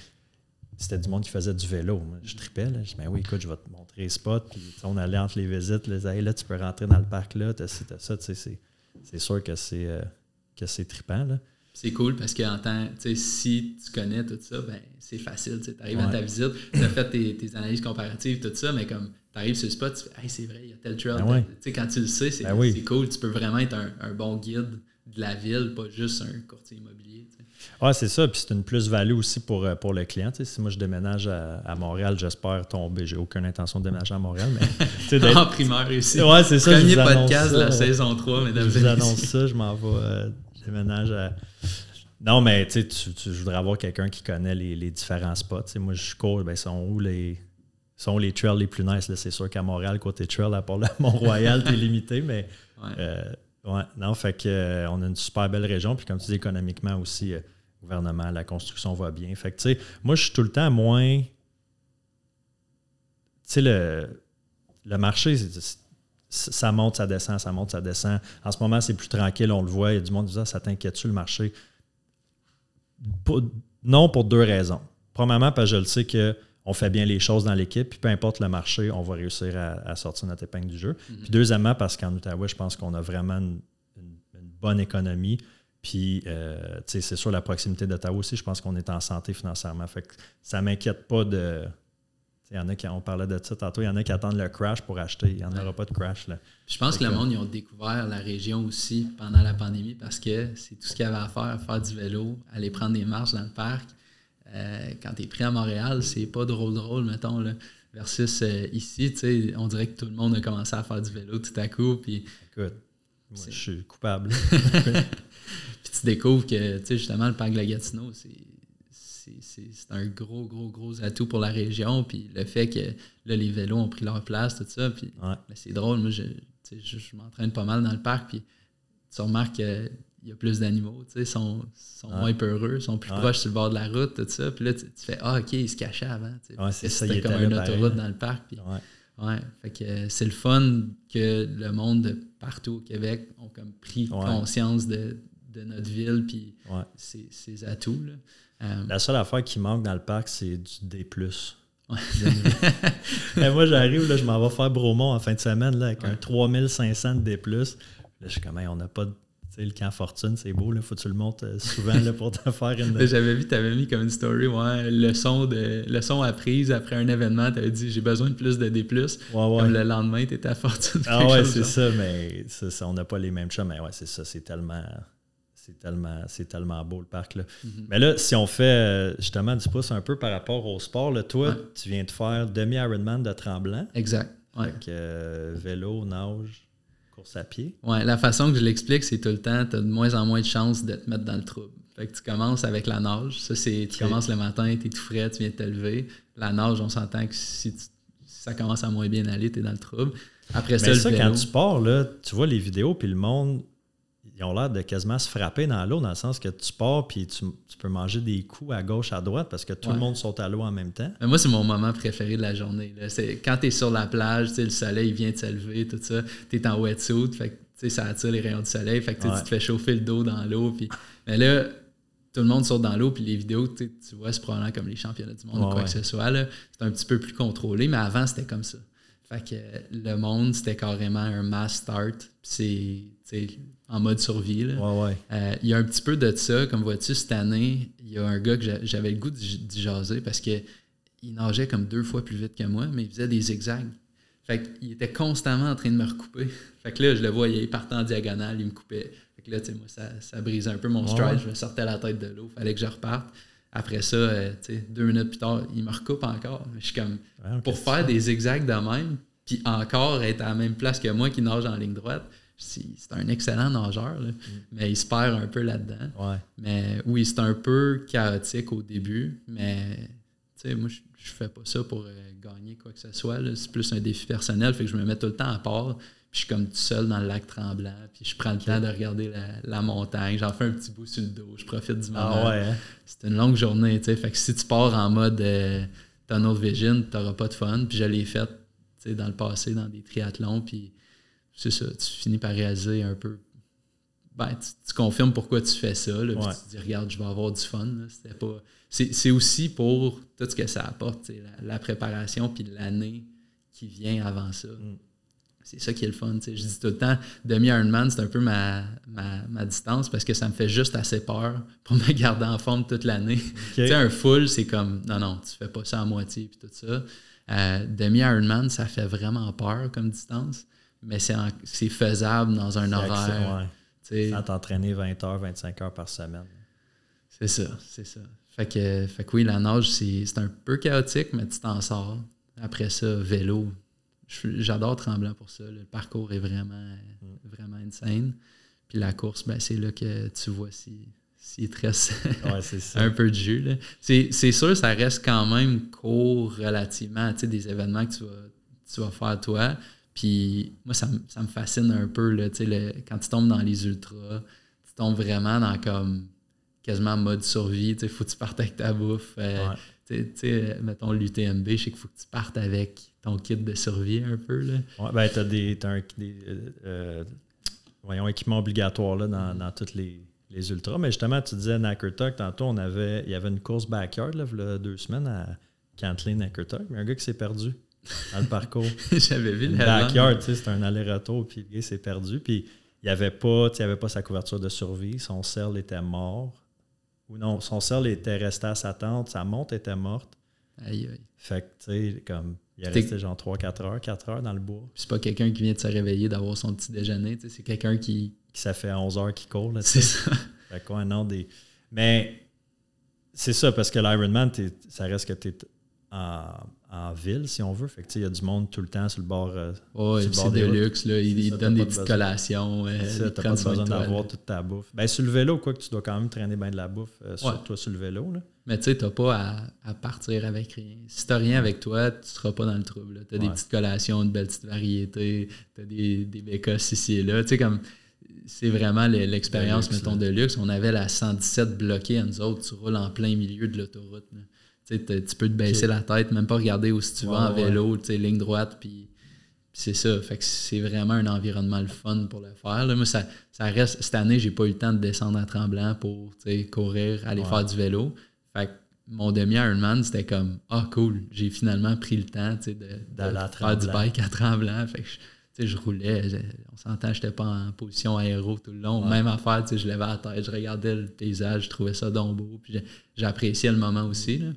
c'était du monde qui faisait du vélo. Je tripais. Là. Je dis, ben oui, écoute, je vais te montrer les spots. Puis, on allait entre les visites. Là, là, tu peux rentrer dans le parc là, t'as ça. C'est sûr que c'est euh, que c'est trippant. C'est cool parce que en si tu connais tout ça, ben, c'est facile. Tu arrives à ta visite, tu as fait tes, analyses comparatives, tout ça, mais comme tu arrives sur le spot, tu fais hey, c'est vrai, il y a tel trail. Ben quand tu le sais, ben c'est cool. Tu peux vraiment être un, bon guide de la ville, pas juste un courtier immobilier. Oui, c'est ça. Puis c'est une plus-value aussi pour, euh, pour le client. si moi je déménage à, Montréal, j'espère tomber. J'ai aucune intention de déménager à Montréal. Mais, en primaire ici. Ouais, c'est ça. Premier podcast de la saison 3, mesdames Je vous annonce ça, je m'en vais euh, déménage à. Non, mais tu, tu voudrais avoir quelqu'un qui connaît les, différents spots. moi, je cours, ben, sont où les sont les trails les plus nice. C'est sûr qu'à Montréal, côté trail, à part le Mont-Royal, t'es limité, mais euh, Non, fait que, euh, on a une super belle région. Puis comme tu dis, économiquement aussi, le euh, gouvernement, la construction va bien. Fait que, tu sais, moi, je suis tout le temps moins. Tu sais, le, le marché, ça monte, ça descend, ça monte, ça descend. En ce moment, c'est plus tranquille, on le voit. Il y a du monde qui dit ah, ça t'inquiète-tu le marché? non, pour deux raisons. Premièrement, parce que je le sais qu'on fait bien les choses dans l'équipe, puis peu importe le marché, on va réussir à, sortir notre épingle du jeu. Mhm. Puis deuxièmement, parce qu'en Outaouais, je pense qu'on a vraiment une, bonne économie. Puis, euh, c'est sûr, la proximité d'Ottawa aussi, je pense qu'on est en santé financièrement. Fait que ça ne m'inquiète pas de. Il y en a qui, on parlait de ça tantôt, il y en a qui attendent le crash pour acheter. Il n'y en aura pas de crash. Là. Je pense que le monde, ils ont découvert la région aussi pendant la pandémie parce que c'est tout ce qu'il y avait à faire, faire du vélo, aller prendre des marches dans le parc. Euh, quand tu es pris à Montréal, c'est pas drôle drôle, mettons. Là. Versus euh, ici, on dirait que tout le monde a commencé à faire du vélo tout à coup. Puis, Écoute, moi, je suis coupable. puis tu découvres que, justement, le parc de la Gatineau, c'est un gros, gros, gros atout pour la région. Puis le fait que là, les vélos ont pris leur place, tout ça. Puis ben, c'est drôle. Moi, je, je, m'entraîne pas mal dans le parc. Puis tu remarques que il y a plus d'animaux, tu sais, sont, sont moins peureux, sont plus proches sur le bord de la route, tout ça. Puis là, tu, fais Ah, OK, ils se cachaient avant. Ouais, c'est ça, C'était comme une autoroute dans le parc. Puis, ouais. Fait que c'est le fun que le monde de partout au Québec ont comme pris conscience de, de, notre ville puis ses, ses, atouts. Là. Euh, la seule affaire qui manque dans le parc, c'est du D. moi, j'arrive, là, je m'en vais faire Bromont en fin de semaine là, avec un 3500 de D. Là, je suis comme, on n'a pas de le camp Fortune, c'est beau, il faut que tu le montes euh, souvent là, pour te faire une. J'avais vu, tu avais mis comme une story, ouais, leçon, de, leçon apprise après un événement, tu avais dit j'ai besoin de plus de D. Ouais, Comme le lendemain, tu étais à Fortune. Ah ouais, c'est ça, mais ça, on n'a pas les mêmes choses, mais ouais, c'est ça, c'est tellement. C'est tellement, c'est tellement beau le parc. Là. Mm-hmm. Mais là, si on fait euh, justement du pouce un peu par rapport au sport, là, toi, tu viens de faire demi-Ironman de Tremblant. Exact. Euh, vélo, nage course à pied. Ouais, la façon que je l'explique, c'est tout le temps, tu as de moins en moins de chances de te mettre dans le trouble. Fait que tu commences avec la nage. Ça, c'est tu commences le matin, tu es tout frais, tu viens de te lever. La nage, on s'entend que si, ça commence à moins bien aller, tu es dans le trouble. Après ça, ça quand tu pars, là, tu vois les vidéos, puis le monde, ils ont l'air de quasiment se frapper dans l'eau, dans le sens que tu pars puis tu, peux manger des coups à gauche, à droite, parce que tout le monde saute à l'eau en même temps. Mais moi, c'est mon moment préféré de la journée. C'est quand tu es sur la plage, le soleil vient de se lever, tout ça, tu es en wetsuit, fait que, ça attire les rayons du soleil, fait que tu te fais chauffer le dos dans l'eau. Puis... Mais là, tout le monde saute dans l'eau, puis les vidéos, tu vois, c'est probablement comme les championnats du monde ou quoi que ce soit. C'est un petit peu plus contrôlé, mais avant, c'était comme ça. Fait que le monde, c'était carrément un mass start. C'est en mode survie. Euh, il y a un petit peu de ça. Comme vois-tu, cette année, il y a un gars que j'avais le goût d'y jaser parce qu'il nageait comme deux fois plus vite que moi, mais il faisait des zigzags. Fait qu'il était constamment en train de me recouper. Fait que là, je le voyais, il partait en diagonale, il me coupait. Fait que là, tu sais, moi, ça, ça, brisait un peu mon stride. Je me sortais la tête de l'eau. Fallait que je reparte. Après ça, euh, deux minutes plus tard, il me recoupe encore. Je suis comme, pour faire des zigzags de même, puis encore être à la même place que moi qui nage en ligne droite, c'est un excellent nageur, mm. mais il se perd un peu là-dedans. Mais oui, c'est un peu chaotique au début, mais moi, je, je fais pas ça pour euh, gagner quoi que ce soit. C'est plus un défi personnel, fait que je me mets tout le temps à part. Puis je suis comme tout seul dans le lac tremblant. Puis je prends le temps de regarder la, montagne. J'en fais un petit bout sur le dos. Je profite du ah moment. Hein? C'est une longue journée, tu sais. Fait que si tu pars en mode euh, tunnel vision, tu n'auras pas de fun. Puis je l'ai fait dans le passé dans des triathlons. Puis c'est ça, tu finis par réaliser un peu. Ben, tu, confirmes pourquoi tu fais ça. Là, puis tu te dis, regarde, je vais avoir du fun. C'était pas. C'est aussi pour tout ce que ça apporte, la, préparation puis l'année qui vient avant ça. Mm. C'est ça qui est le fun. Je dis tout le temps, demi-Ironman, c'est un peu ma, ma, distance parce que ça me fait juste assez peur pour me garder en forme toute l'année. Un full, c'est comme, non, non, tu fais pas ça à moitié puis tout ça. Euh, demi-Ironman, ça fait vraiment peur comme distance, mais c'est faisable dans un horaire. Sans t'entraîner 20 heures, 25 heures par semaine. C'est ça, c'est ça. Fait que, fait que oui, la nage, c'est un peu chaotique, mais tu t'en sors. Après ça, vélo. J'adore Tremblant pour ça. Le parcours est vraiment, mm. vraiment insane. Puis la course, ben, c'est là que tu vois si, s'il te reste un peu de jus. C'est sûr, ça reste quand même court relativement à des événements que tu vas, tu vas faire toi. Puis moi, ça, ça, me fascine un peu là, le, quand tu tombes dans les ultras, tu tombes vraiment dans comme quasiment mode survie. Il faut que tu partes avec ta bouffe. Euh, sais, mettons l'UTMB, je sais qu'il faut que tu partes avec ton kit de survie un peu. Là. Ouais, ben, tu as des, as un, des euh, euh, voyons, équipements obligatoires là, dans, dans toutes les, les ultras. Mais justement, tu disais Talk, tantôt, on avait, il y avait une course backyard là, il y a deux semaines à Cantley Talk. Mais un gars qui s'est perdu dans le parcours. J'avais vu le backyard, tu sais, c'était un aller-retour, puis le gars s'est perdu. Puis il n'y avait, pas, avait pas sa couverture de survie, son cerf était mort. Ou non, son cerf était resté à sa tente, sa montre était morte. Aïe, aïe. Fait que, tu sais, comme, il est resté genre 3-4 heures, 4 heures dans le bois. c'est pas quelqu'un qui vient de se réveiller, d'avoir son petit déjeuner, c'est quelqu'un qui. Qui ça fait 11 heures qu'il court, là, C'est ça. Fait quoi, non, des. Mais c'est ça, parce que l'Ironman, ça reste que tu es en, en, ville, si on veut. Fait que il y a du monde tout le temps sur le bord. Oh, c'est de luxe, là. Ils, donnent des petites collations. Euh, tu n'as pas besoin d'avoir toute ta bouffe. Ben, sur le vélo, quoi que tu dois quand même traîner bien de la bouffe, euh, sur, toi sur le vélo. Là. Mais tu sais, tu n'as pas à, à, partir avec rien. Si tu n'as rien avec toi, tu ne seras pas dans le trouble. Tu as des petites collations, une belle petite variété, tu as des, des bécasses ici et là. Tu sais, comme c'est vraiment l'expérience, mettons, de luxe. On avait la 117 bloquée à nous autres. Tu roules en plein milieu de l'autoroute. Tu peux te baisser la tête, même pas regarder où tu vas en vélo, ligne droite, puis c'est ça. Fait que c'est vraiment un environnement le fun pour le faire. Là. Moi, ça, ça reste. Cette année, j'ai pas eu le temps de descendre en tremblant pour courir, aller faire du vélo. Fait que mon demi-Ironman, c'était comme Ah cool, j'ai finalement pris le temps de, de faire du bike à tremblant. Fait que je roulais, on s'entend, je n'étais pas en position aéro tout le long. Même affaire, je levais la tête, je regardais le paysage, je trouvais ça donc beau. Puis j'appréciais le moment aussi. Là.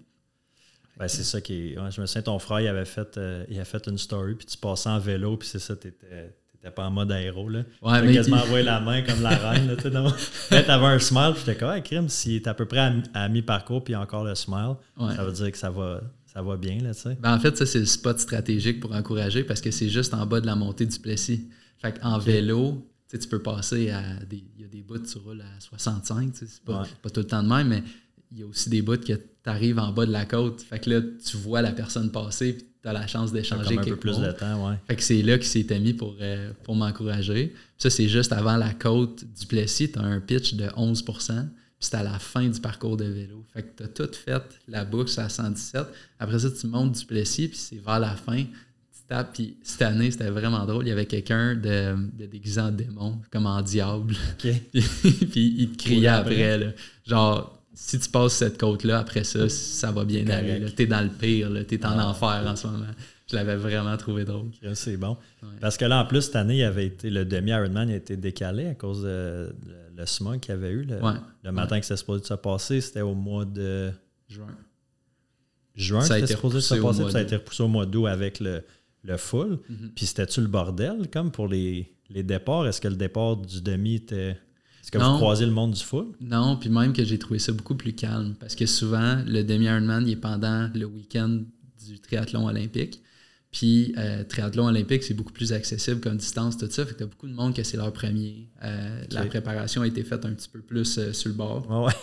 Ben, c'est ça qui je me souviens, ton frère, il avait fait, euh, il a fait une story, puis tu passais en vélo, puis c'est ça, tu n'étais pas en mode aéro. Là. Ouais, mais quasiment envoyé la main comme la reine. Là, tu avais un smile, puis j'étais comme, ouais, crime, s'il est à peu près à, mi-parcours, puis encore le smile, ça veut dire que ça va, ça va bien, là, tu sais. Ben, en fait, ça, c'est le spot stratégique pour encourager parce que c'est juste en bas de la montée du Plessis. Fait en vélo, tu peux passer à des. Il y a des bouts, tu roules à 65, c'est pas, pas tout le temps de même, mais il y a aussi des bouts que tu arrives en bas de la côte. Fait que là, tu vois la personne passer puis tu as la chance d'échanger un peu plus de temps, ouais. Fait que c'est là qu'il s'était mis pour, euh, pour m'encourager. Ça, c'est juste avant la côte du Plessis, tu as un pitch de 11 puis c'est à la fin du parcours de vélo. Fait que tu as tout fait la boucle à 117. Après ça, tu montes du Plessis, puis c'est vers la fin. Tu tapes, puis cette année, c'était vraiment drôle. Il y avait quelqu'un de, de, déguisé en démon, comme en diable. puis il te criait après. Là. Genre, si tu passes cette côte-là, après ça, ça va bien aller. T'es dans le pire, t'es en ah, enfer en ce moment. Je l'avais vraiment trouvé drôle. C'est bon. Parce que là, en plus, cette année, il avait été, le demi-Ironman a été décalé à cause de le smog qu'il y avait eu le, matin que c'était supposé se passer, c'était au mois de juin. Juin, c'était supposé se passer, puis ça a été repoussé au mois d'août avec le, le full. Mhm. Puis c'était-tu le bordel, comme pour les, les départs? Est-ce que le départ du demi était. Est-ce que vous croisez le monde du full? Non, puis même que j'ai trouvé ça beaucoup plus calme. Parce que souvent, le demi-Ironman, il est pendant le week-end du triathlon olympique. Puis, euh, triathlon olympique, c'est beaucoup plus accessible comme distance, tout ça. Fait que t'as beaucoup de monde que c'est leur premier. Euh, la préparation a été faite un petit peu plus euh, sur le bord. ouais.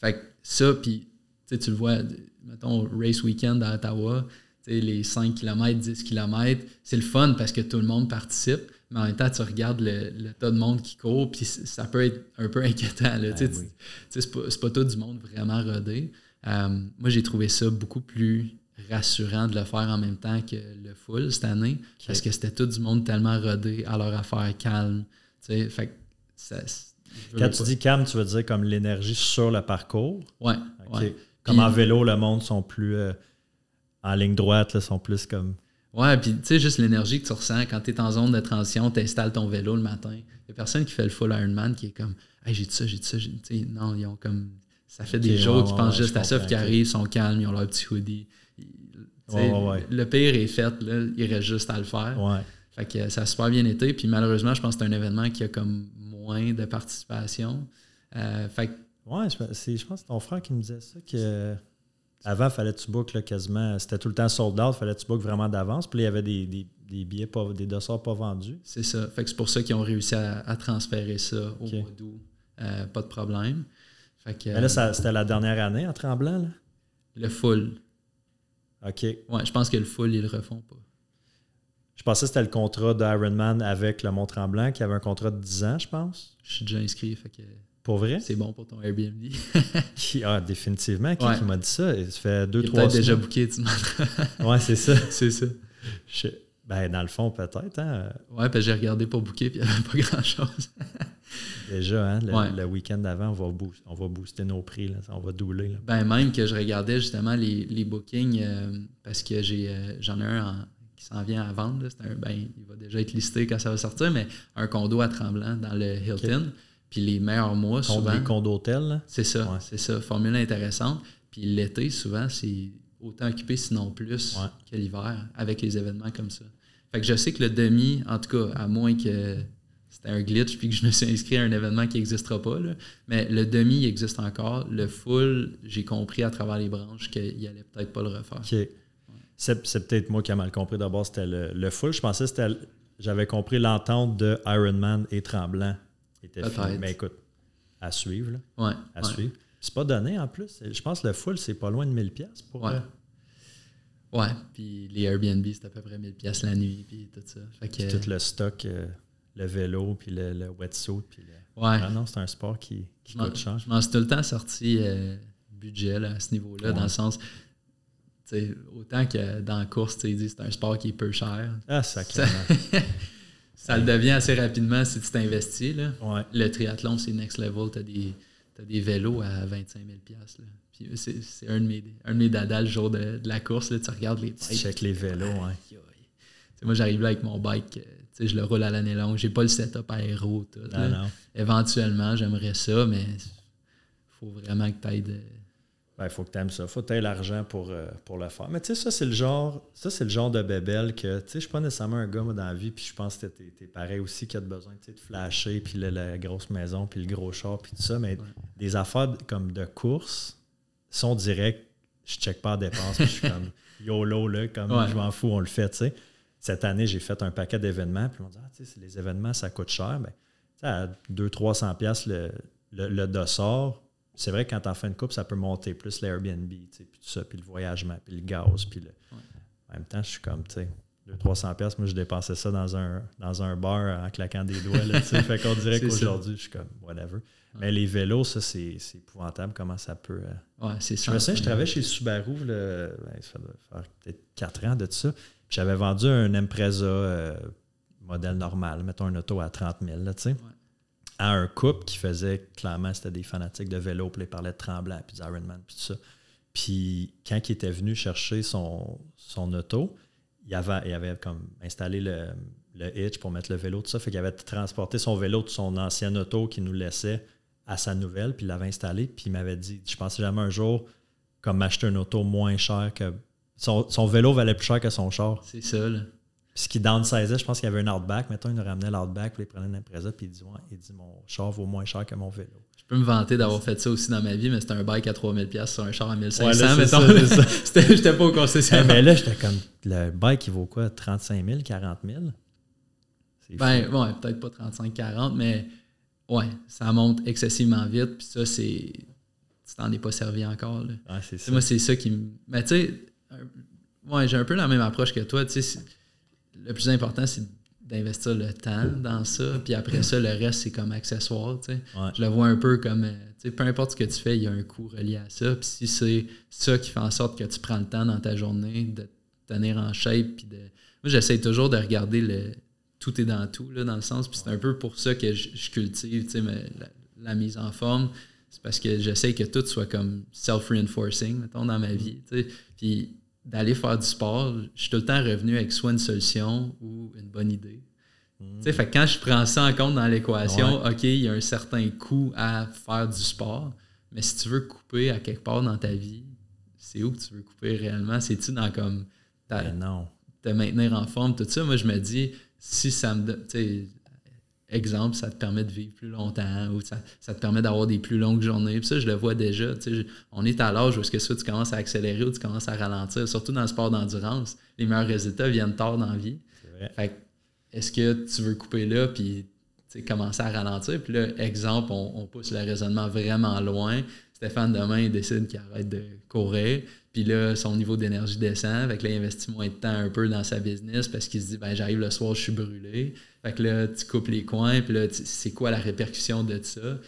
Fait que ça, puis tu le vois, mettons, race weekend à Ottawa, les 5 km, 10 km, c'est le fun parce que tout le monde participe. Mais en même temps, tu regardes le, tas de monde qui court, puis ça peut être un peu inquiétant. Ben c'est pas, pas, tout du monde vraiment rodé. moi, j'ai trouvé ça beaucoup plus rassurant de le faire en même temps que le full cette année, parce que c'était tout du monde tellement rodé à leur affaire calme. Fait Quand tu dis calme, tu veux dire comme l'énergie sur le parcours? Oui. Comme en vélo, le monde sont plus euh, en ligne droite, là, sont plus comme. Ouais, puis tu sais, juste l'énergie que tu ressens quand tu es en zone de transition, tu installes ton vélo le matin. Il n'y a personne qui fait le full Ironman qui est comme Hey, j'ai dit ça, j'ai dit ça. Non, ils ont comme. Ça fait des jours qu'ils pensent juste à ça, puis qui arrivent, sont calmes, ils ont leur petit hoodie. Le pire est fait, là, il reste juste à le faire. Fait que ça a super bien été. Puis malheureusement, je pense que c'est un événement qui a comme moins de participation. Euh, fait que- Ouais, je, c'est- je pense que c'est ton frère qui me disait ça, que avant, fallait que tu bookes là, quasiment, c'était tout le temps sold out, fallait que tu bookes vraiment d'avance, puis là, il y avait des, des, des billets, pas, des dossards pas vendus. c'est ça. Fait que c'est pour ça qu'ils ont réussi à, à transférer ça au Ok. mois d'août. Euh, pas de problème. Fait que, Mais là, ça- c'était la dernière année en tremblant, là? le full. OK. Ouais, je pense que le full, ils le refont pas. Je pensais que c'était le contrat d'Ironman avec le Mont-Tremblant, qui avait un contrat de 10 ans, je pense. Je suis déjà inscrit, fait que Pour vrai? c'est bon pour ton Airbnb. Qui, ah, définitivement. Qui, Ouais. qui m'a dit ça? Ça fait deux, Il trois peut-être déjà semaines. booké, tu demanderas. Ouais, c'est ça. c'est ça. Je- ben, dans le fond, peut-être. Hein? Ouais, que j'ai regardé pour booker, puis il n'y avait pas grand-chose. Déjà, hein, le, Ouais. le week-end d'avant, on va, boost- on va booster nos prix. Là. On va doubler. là. Ben même que je regardais justement les, les bookings euh, parce que j'ai euh, j'en ai un en- qui s'en vient à vendre. là. C'est un, ben, il va déjà être listé quand ça va sortir, mais un condo à Tremblant dans le Hilton. Puis les meilleurs mois, Contre souvent. les condos hôtels. là? C'est ça, Ouais. c'est ça. Formule intéressante. Puis l'été, souvent, c'est autant occupé, sinon plus, Ouais. que l'hiver, avec les événements comme ça. Fait que je sais que le demi, en tout cas, à moins que c'était un glitch puis que je me suis inscrit à un événement qui n'existera pas, là, mais le demi, il existe encore. Le full, j'ai compris à travers les branches qu'il allait peut-être pas le refaire. OK. C'est, c'est peut-être moi qui ai mal compris. D'abord, c'était le, le full. Je pensais que c'était. J'avais compris l'entente de Ironman et Tremblant était. Mais écoute, à suivre. Là, Ouais. à ouais. suivre. C'est pas donné en plus. Je pense que le full, c'est pas loin de 1000$ piastres pour. Ouais. euh, Ouais, puis les Airbnb, c'est à peu près 1000 pièces la nuit, puis tout ça. Fait que, puis tout le stock, euh, le vélo, puis le, le wetsuit. Puis le... ouais, Ah non, c'est un sport qui, qui coûte cher. Je m'en suis tout le temps sorti euh, budget là, à ce niveau-là, Ouais. dans le sens, autant que dans la course, ils disent c'est un sport qui est peu cher. Ah, Ça, sacrément. Ça le devient assez rapidement si tu t'investis. là. ouais. Le triathlon, c'est next level. Tu as des, t'as des vélos à 25 000 là. Puis c'est, c'est un de mes, un de mes dadas le jour de, de la course. Là, tu regardes les Tu checkes les vélos. Aïe, aïe. Moi, j'arrive là avec mon bike, euh, je le roule à l'année longue. J'ai pas le setup aéro. Tout, non. Éventuellement, j'aimerais ça, mais faut vraiment que tu ailles de. Il Ben, faut que tu aimes ça. faut que tu aies l'argent pour, euh, pour le faire. Mais tu sais, ça, c'est le genre ça c'est le genre de bébelle que, tu sais, je suis pas nécessairement un gars, moi, dans la vie, puis je pense que t'es es pareil aussi qui a besoin de flasher, puis la, la grosse maison, puis le gros char, puis tout ça. Mais Ouais. des affaires comme de course sont directs. Je check pas la dépense, puis je suis comme YOLO, là, comme Ouais. je m'en fous, on le fait, tu sais. Cette année, j'ai fait un paquet d'événements, puis on dit, ah, tu sais, les événements, ça coûte cher. Ben, tu sais, à 200-300$ piastres le, le, le dossard, c'est vrai que quand t'en fais une coupe, ça peut monter plus l'Airbnb, tu puis tout ça, puis le voyagement, puis le gaz, puis le... En même temps, je suis comme, tu sais, 200-300$, piastres, moi, je dépensais ça dans un, dans un bar en claquant des doigts, là, tu sais. fait qu'on dirait ça. qu'aujourd'hui, je suis comme, whatever. Mais les vélos, ça, c'est épouvantable comment ça peut... euh, Ouais, c'est je me souviens, je travaillais chez Subaru, le, ben, ça doit faire peut-être 4 ans de ça. Puis J'avais vendu un Impreza euh, modèle normal, mettons un auto à 30 000, là, tu sais, à un couple qui faisait, clairement, c'était des fanatiques de vélo, puis ils parlaient de Tremblant, puis d'Ironman, puis tout ça. Puis quand il était venu chercher son, son auto, il avait, il avait comme installé le, le hitch pour mettre le vélo, tout ça. Fait qu'il avait transporté son vélo de son ancienne auto qui nous laissait à sa nouvelle, puis il l'avait installé, puis il m'avait dit, je pensais jamais un jour comme m'acheter une auto moins cher que... Son, son vélo valait plus cher que son char. C'est ça, là. Puis ce qui downsizait, je pense qu'il y avait un Outback. Mettons, il nous ramenait l'Outback, puis il prenait une Impreza, puis il dit, ouais, il dit, mon char vaut moins cher que mon vélo. Je peux me vanter d'avoir fait ça aussi dans ma vie, mais c'était un bike à 3000$ sur un char à 1500$, Ouais, mettons. J'étais pas au Eh, concessionnaire. mais là, j'étais comme, le bike, il vaut quoi? 35 000, 40 000? C'est Ben, ouais, peut-être pas 35-40, mais ouais, ça monte excessivement vite, puis ça, c'est. Tu t'en es pas servi encore, là. Ouais, c'est ça. moi, c'est ça qui me. Mais tu sais, ouais, j'ai un peu la même approche que toi. Tu sais, le plus important, c'est d'investir le temps dans ça. Puis après ça, le reste, c'est comme accessoire. tu sais. Ouais. Je le vois un peu comme. euh, tu sais, peu importe ce que tu fais, il y a un coût relié à ça. Puis si c'est ça qui fait en sorte que tu prends le temps dans ta journée de te tenir en shape. Puis de... Moi, j'essaie toujours de regarder le. Tout est dans tout, là, dans le sens. Puis c'est un peu pour ça que je, je cultive tu sais, mais la, la mise en forme. C'est parce que j'essaie que tout soit comme self-reinforcing, mettons, dans ma vie. tu sais. Puis d'aller faire du sport, je suis tout le temps revenu avec soit une solution ou une bonne idée. Tu sais, fait que quand je prends ça en compte dans l'équation, OK, il y a un certain coût à faire du sport, mais si tu veux couper à quelque part dans ta vie, c'est où que tu veux couper réellement? C'est-tu dans comme ta- Ben non. te maintenir en forme, tout ça? Moi, je me dis, si ça me donne. Exemple, ça te permet de vivre plus longtemps ou ça, te permet d'avoir des plus longues journées. Puis ça, je le vois déjà. on est à l'âge où est-ce que soit tu commences à accélérer ou tu commences à ralentir. Surtout dans le sport d'endurance, les meilleurs résultats viennent tard dans la vie. Fait est-ce que tu veux couper là puis commencer à ralentir? Puis là, exemple, on, pousse le raisonnement vraiment loin. Stéphane, demain, il décide qu'il arrête de courir. Puis là, son niveau d'énergie descend. Avec là, il investit moins de temps un peu dans sa business parce qu'il se dit, ben j'arrive le soir, je suis brûlé. Fait que là, tu coupes les coins, puis là, c'est quoi la répercussion de ça?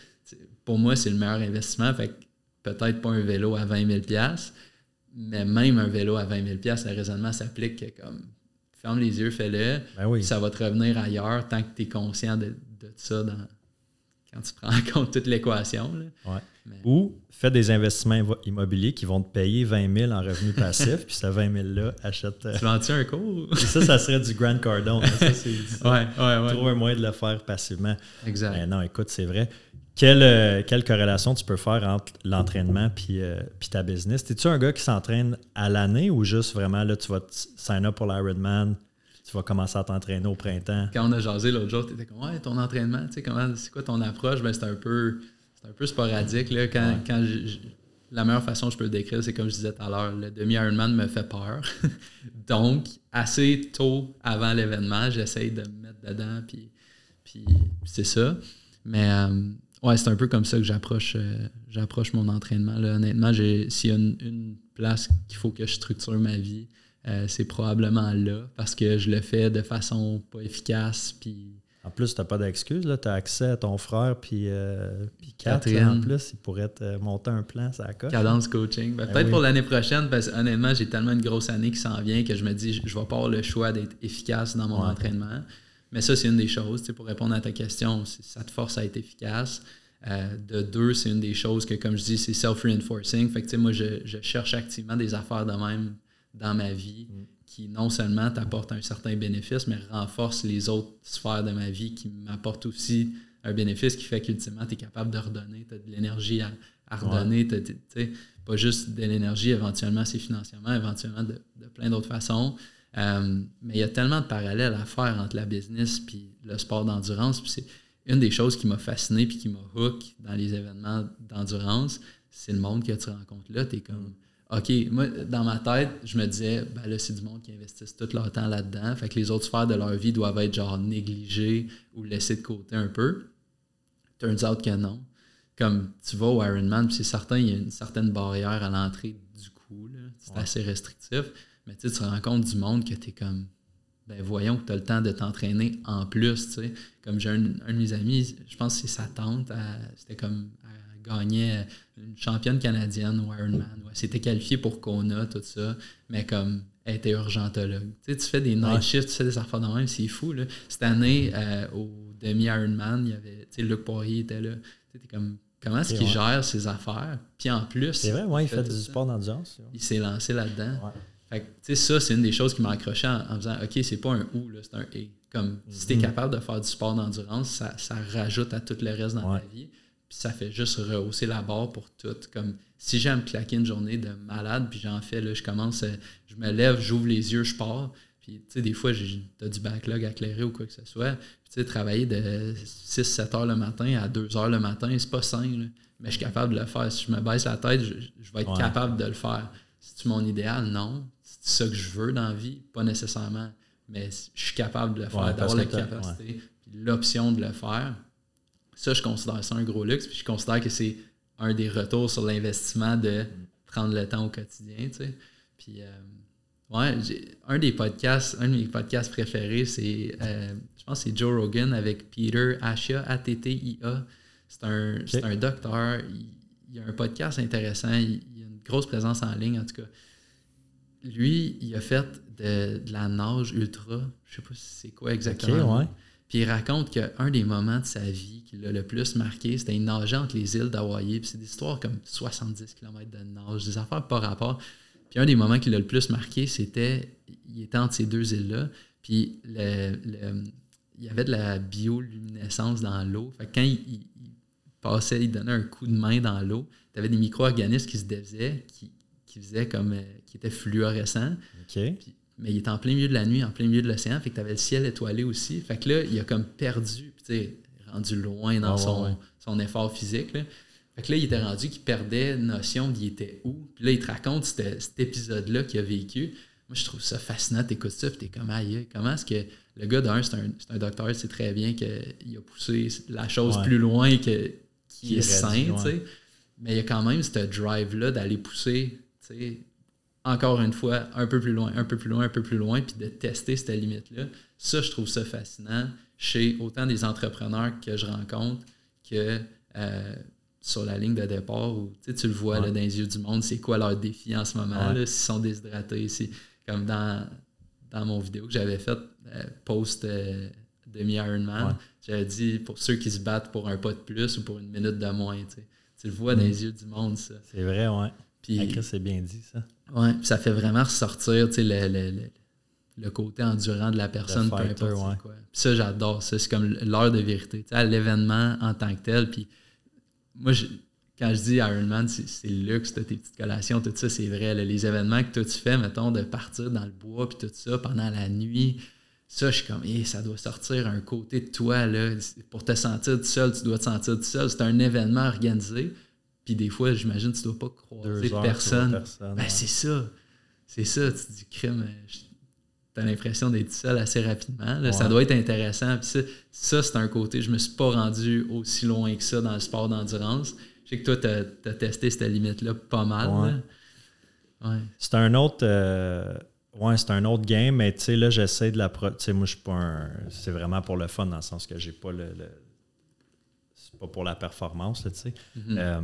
Pour moi, c'est le meilleur investissement. Fait que peut-être pas un vélo à 20 000 mais même un vélo à 20 000 le raisonnement s'applique comme ferme les yeux, fais-le. Ben ça va te revenir ailleurs tant que tu es conscient de, de ça dans, quand tu prends en compte toute l'équation. Ou fais des investissements immobiliers qui vont te payer 20 000 en revenus passifs, puis ce 20 000-là, achète. Euh, tu vends-tu un cours? ça, ça serait du Grand Cardone. Ça, c'est, ouais, ouais, ouais. Trouve un moyen de le faire passivement. Exact. Mais non, écoute, c'est vrai. Quelle, euh, quelle, corrélation tu peux faire entre l'entraînement puis, euh, puis ta business? Es-tu un gars qui s'entraîne à l'année ou juste vraiment là, tu vas sign up pour l'Ironman, tu vas commencer à t'entraîner au printemps? Quand on a jasé l'autre jour, tu étais comme Ouais, ton entraînement, tu sais, comment c'est quoi ton approche? Ben, c'est un peu un peu sporadique. Là, quand, quand la meilleure façon que je peux le décrire, c'est comme je disais tout à l'heure, le demi-Ironman me fait peur. Donc, assez tôt avant l'événement, j'essaye de me mettre dedans, puis, puis c'est ça. Mais euh, ouais, c'est un peu comme ça que j'approche euh, j'approche mon entraînement. Là. Honnêtement, s'il y a une place qu'il faut que je structure ma vie, euh, c'est probablement là parce que je le fais de façon pas efficace. Puis... En plus, tu n'as pas d'excuse. Tu as accès à ton frère puis, euh, puis Catherine. en plus, il pourrait te monter un plan, ça coche. Cadence coaching. Ben, ben peut-être pour l'année prochaine, parce que honnêtement, j'ai tellement une grosse année qui s'en vient que je me dis, je, vais pas avoir le choix d'être efficace dans mon entraînement. Mais ça, c'est une des choses. Pour répondre à ta question, ça te force à être efficace. Euh, de deux, c'est une des choses que, comme je dis, c'est self-reinforcing. Fait que, moi, je, je, cherche activement des affaires de même dans ma vie mm. Qui non seulement t'apporte un certain bénéfice, mais renforce les autres sphères de ma vie qui m'apportent aussi un bénéfice qui fait qu'ultimement, tu es capable de redonner, tu as de l'énergie à, redonner, pas juste de l'énergie, éventuellement c'est financièrement, éventuellement de, plein d'autres façons. Euh, mais il y a tellement de parallèles à faire entre la business et le sport d'endurance. c'est une des choses qui m'a fasciné puis qui m'a hook dans les événements d'endurance, c'est le monde que tu rencontres là. Tu es comme OK, moi, dans ma tête, je me disais, ben là, c'est du monde qui investissent tout leur temps là-dedans. Fait que les autres sphères de leur vie doivent être genre négligées ou laissées de côté un peu. Turns out que non. Comme tu vas au Ironman, c'est certain, il y a une certaine barrière à l'entrée du coup. C'est assez restrictif. Mais tu te rends compte du monde que tu es comme, ben voyons que tu as le temps de t'entraîner en plus. sais. Comme j'ai un, un, de mes amis, je pense que c'est sa tante, c'était comme gagnait une championne canadienne au Ironman. Ouais, c'était qualifié pour Kona, tout ça. Mais comme elle était urgentologue. Tu sais, tu fais des night shifts, tu fais des affaires de même, c'est fou. Là. Cette année, euh, au demi-Ironman, il y avait, tu sais, Luc Poirier était là. Tu sais, comme, comment est-ce qu'il gère ses affaires? Puis en plus. C'est vrai, ouais, il fait, du sport d'endurance. Il s'est lancé là-dedans. Fait que, tu sais, ça, c'est une des choses qui m'a accroché en, en faisant, OK, c'est pas un ou, c'est un et. Comme, si tu es mm-hmm. capable de faire du sport d'endurance, ça, ça, rajoute à tout le reste dans ta vie. Puis ça fait juste rehausser la barre pour tout. Comme si j'aime claquer une journée de malade, puis j'en fais, là, je commence, euh, je me lève, j'ouvre les yeux, je pars. Puis, tu sais, des fois, j'ai du backlog à ou quoi que ce soit. Puis, tu sais, travailler de 6-7 heures le matin à 2 heures le matin, c'est pas simple. Mais je suis capable de le faire. Si je me baisse la tête, je, vais être capable de le faire. C'est-tu mon idéal? Non. C'est ça que je veux dans la vie? Pas nécessairement. Mais je suis capable de le faire, d'avoir la capacité, puis l'option de le faire. Ça, je considère ça un gros luxe. Puis je considère que c'est un des retours sur l'investissement de prendre le temps au quotidien. Tu sais. Puis, euh, ouais, un des podcasts, un de mes podcasts préférés, c'est, euh, je pense, c'est Joe Rogan avec Peter Asha, A-T-T-I-A. C'est un, un, docteur. Il, a un podcast intéressant. Il, il, a une grosse présence en ligne, en tout cas. Lui, il a fait de, de la nage ultra. Je sais pas si c'est quoi exactement. ouais. Puis il raconte qu'un des moments de sa vie qui l'a le plus marqué, c'était une nage entre les îles d'Hawaï. Puis c'est des histoires comme 70 km de nage, des affaires par rapport. Puis un des moments qui l'a le plus marqué, c'était, il était entre ces deux îles-là. Puis le, il y avait de la bioluminescence dans l'eau. Fait que quand il, passait, il donnait un coup de main dans l'eau, tu avais des micro-organismes qui se défaisaient, qui, qui faisaient comme, euh, qui étaient fluorescents. OK mais il est en plein milieu de la nuit, en plein milieu de l'océan, fait que tu avais le ciel étoilé aussi. Fait que là, il a comme perdu, tu sais, rendu loin dans son, son, effort physique. Là. Fait que là, il était rendu qu'il perdait notion d'il était où. Puis là, il te raconte cet, épisode-là qu'il a vécu. Moi, je trouve ça fascinant. T'écoutes ça, puis t'es comme, aïe, comment est-ce que le gars d'un, c'est un, un, docteur, il sait très bien qu'il a poussé la chose plus loin que qui est, sain, tu sais. Mais il y a quand même ce drive-là d'aller pousser, tu sais, encore une fois, un peu plus loin, un peu plus loin, un peu plus loin, puis de tester cette limite-là. Ça, je trouve ça fascinant chez autant des entrepreneurs que je rencontre que euh, sur la ligne de départ où tu le vois là, dans les yeux du monde, c'est quoi leur défi en ce moment, s'ils sont déshydratés. C'est comme dans, dans mon vidéo que j'avais faite euh, post euh, demi-Ironman, j'avais dit pour ceux qui se battent pour un pas de plus ou pour une minute de moins. Tu le vois dans mm. les yeux du monde, ça. C'est vrai, ouais. Puis, c'est bien dit, ça. Ouais, ça fait vraiment ressortir le, le, le, côté endurant de la personne, peu importe quoi. Ça, j'adore ça. C'est comme l'heure de vérité. L'événement en tant que tel. Puis moi, quand je dis Ironman, c'est luxe, tes petites collations, tout ça, c'est vrai. les événements que toi tu fais, mettons, de partir dans le bois, puis tout ça, pendant la nuit, ça, je suis comme, hey, ça doit sortir un côté de toi, là. Pour te sentir tout seul, tu dois te sentir tout seul. C'est un événement organisé. Puis des fois, j'imagine, tu dois pas croiser personne. ben, c'est ça. C'est ça. Tu te dis, crime, tu as l'impression d'être seul assez rapidement. Ça doit être intéressant. Puis ça, ça c'est un côté, je me suis pas rendu aussi loin que ça dans le sport d'endurance. Je sais que toi, tu as, testé cette limite-là pas mal. Ouais. C'est un autre. Euh, ouais, c'est un autre game, mais tu sais, là, j'essaie de la. Tu sais, moi, je suis pas un. C'est vraiment pour le fun, dans le sens que j'ai pas le pas pour la performance, tu sais. Mm-hmm. Euh,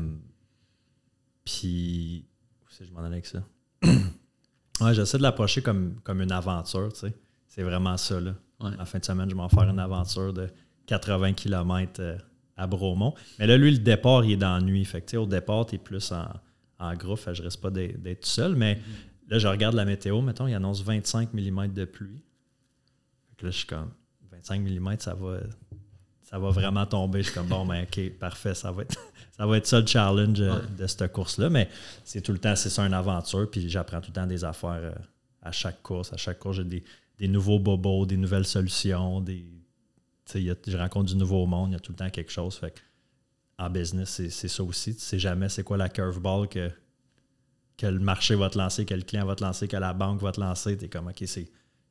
puis, où c'est je m'en allais avec ça? ouais, j'essaie de l'approcher comme, comme une aventure, tu sais. C'est vraiment ça, là. En fin de semaine, je vais m'en faire une aventure de 80 km euh, à Bromont. Mais là, lui, le départ, il est dans la nuit. Fait que, au départ, tu es plus en, en groupe. Fait, je reste pas d'être tout seul. Mais mm-hmm. là, je regarde la météo. Mettons, il annonce 25 mm de pluie. Fait que là, je suis comme 25 mm, ça va ça va vraiment tomber. Je suis comme, bon, mais ben, OK, parfait, ça va être ça, va être ça le challenge euh, de cette course-là. Mais c'est tout le temps, c'est ça une aventure. Puis j'apprends tout le temps des affaires euh, à chaque course. À chaque course, j'ai des, nouveaux bobos, des nouvelles solutions. Des, je rencontre du nouveau monde. Il y a tout le temps quelque chose. Fait en business, c'est ça aussi. Tu sais jamais c'est quoi la curveball que, que le marché va te lancer, que le client va te lancer, que la banque va te lancer. Tu es comme, OK,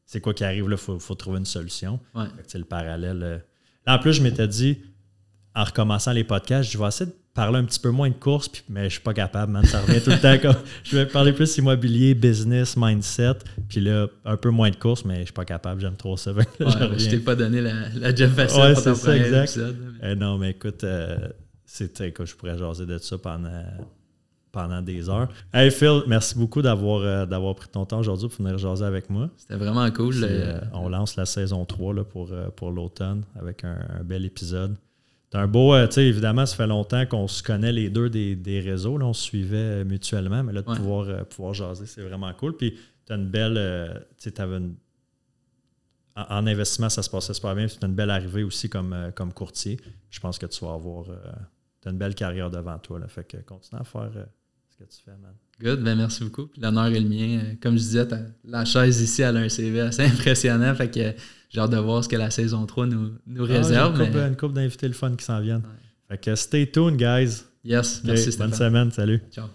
c'est quoi qui arrive là? Il faut, faut, trouver une solution. Ouais. le parallèle. En plus, je m'étais dit, en recommençant les podcasts, je vais essayer de parler un petit peu moins de course, mais je suis pas capable, man. Ça revient tout le temps comme. Je vais parler plus immobilier, business, mindset, puis là, un peu moins de course, mais je suis pas capable, j'aime trop ça. je, t'ai pas donné la, la Jeff facile ouais, c'est ça, exact. Eh non, mais écoute, euh, c'était je pourrais jaser de ça pendant pendant des heures. Hey Phil, merci beaucoup d'avoir euh, d'avoir pris ton temps aujourd'hui pour venir jaser avec moi. C'était vraiment cool. Euh, on lance la saison 3 là, pour, euh, pour l'automne avec un, bel épisode. C'est un beau, tu sais, évidemment, ça fait longtemps qu'on se connaît les deux des, réseaux. Là, on se suivait mutuellement, mais là, de pouvoir, pouvoir jaser, c'est vraiment cool. Puis, tu as une belle, tu sais, une, en, investissement, ça se passait super bien. Tu as une belle arrivée aussi comme, comme courtier. Je pense que tu vas avoir, as une belle carrière devant toi. Là, fait que continue à faire que tu fais, man. Good, ben merci beaucoup. L'honneur est le mien. Euh, comme je disais, la chaise ici, elle a un CV assez impressionnant. Fait que j'ai hâte de voir ce que la saison 3 nous, nous ah, réserve. une, couple, couple d'invités le fun qui s'en viennent. Fait que stay tuned, guys. Yes, merci Bonne semaine, salut. Ciao.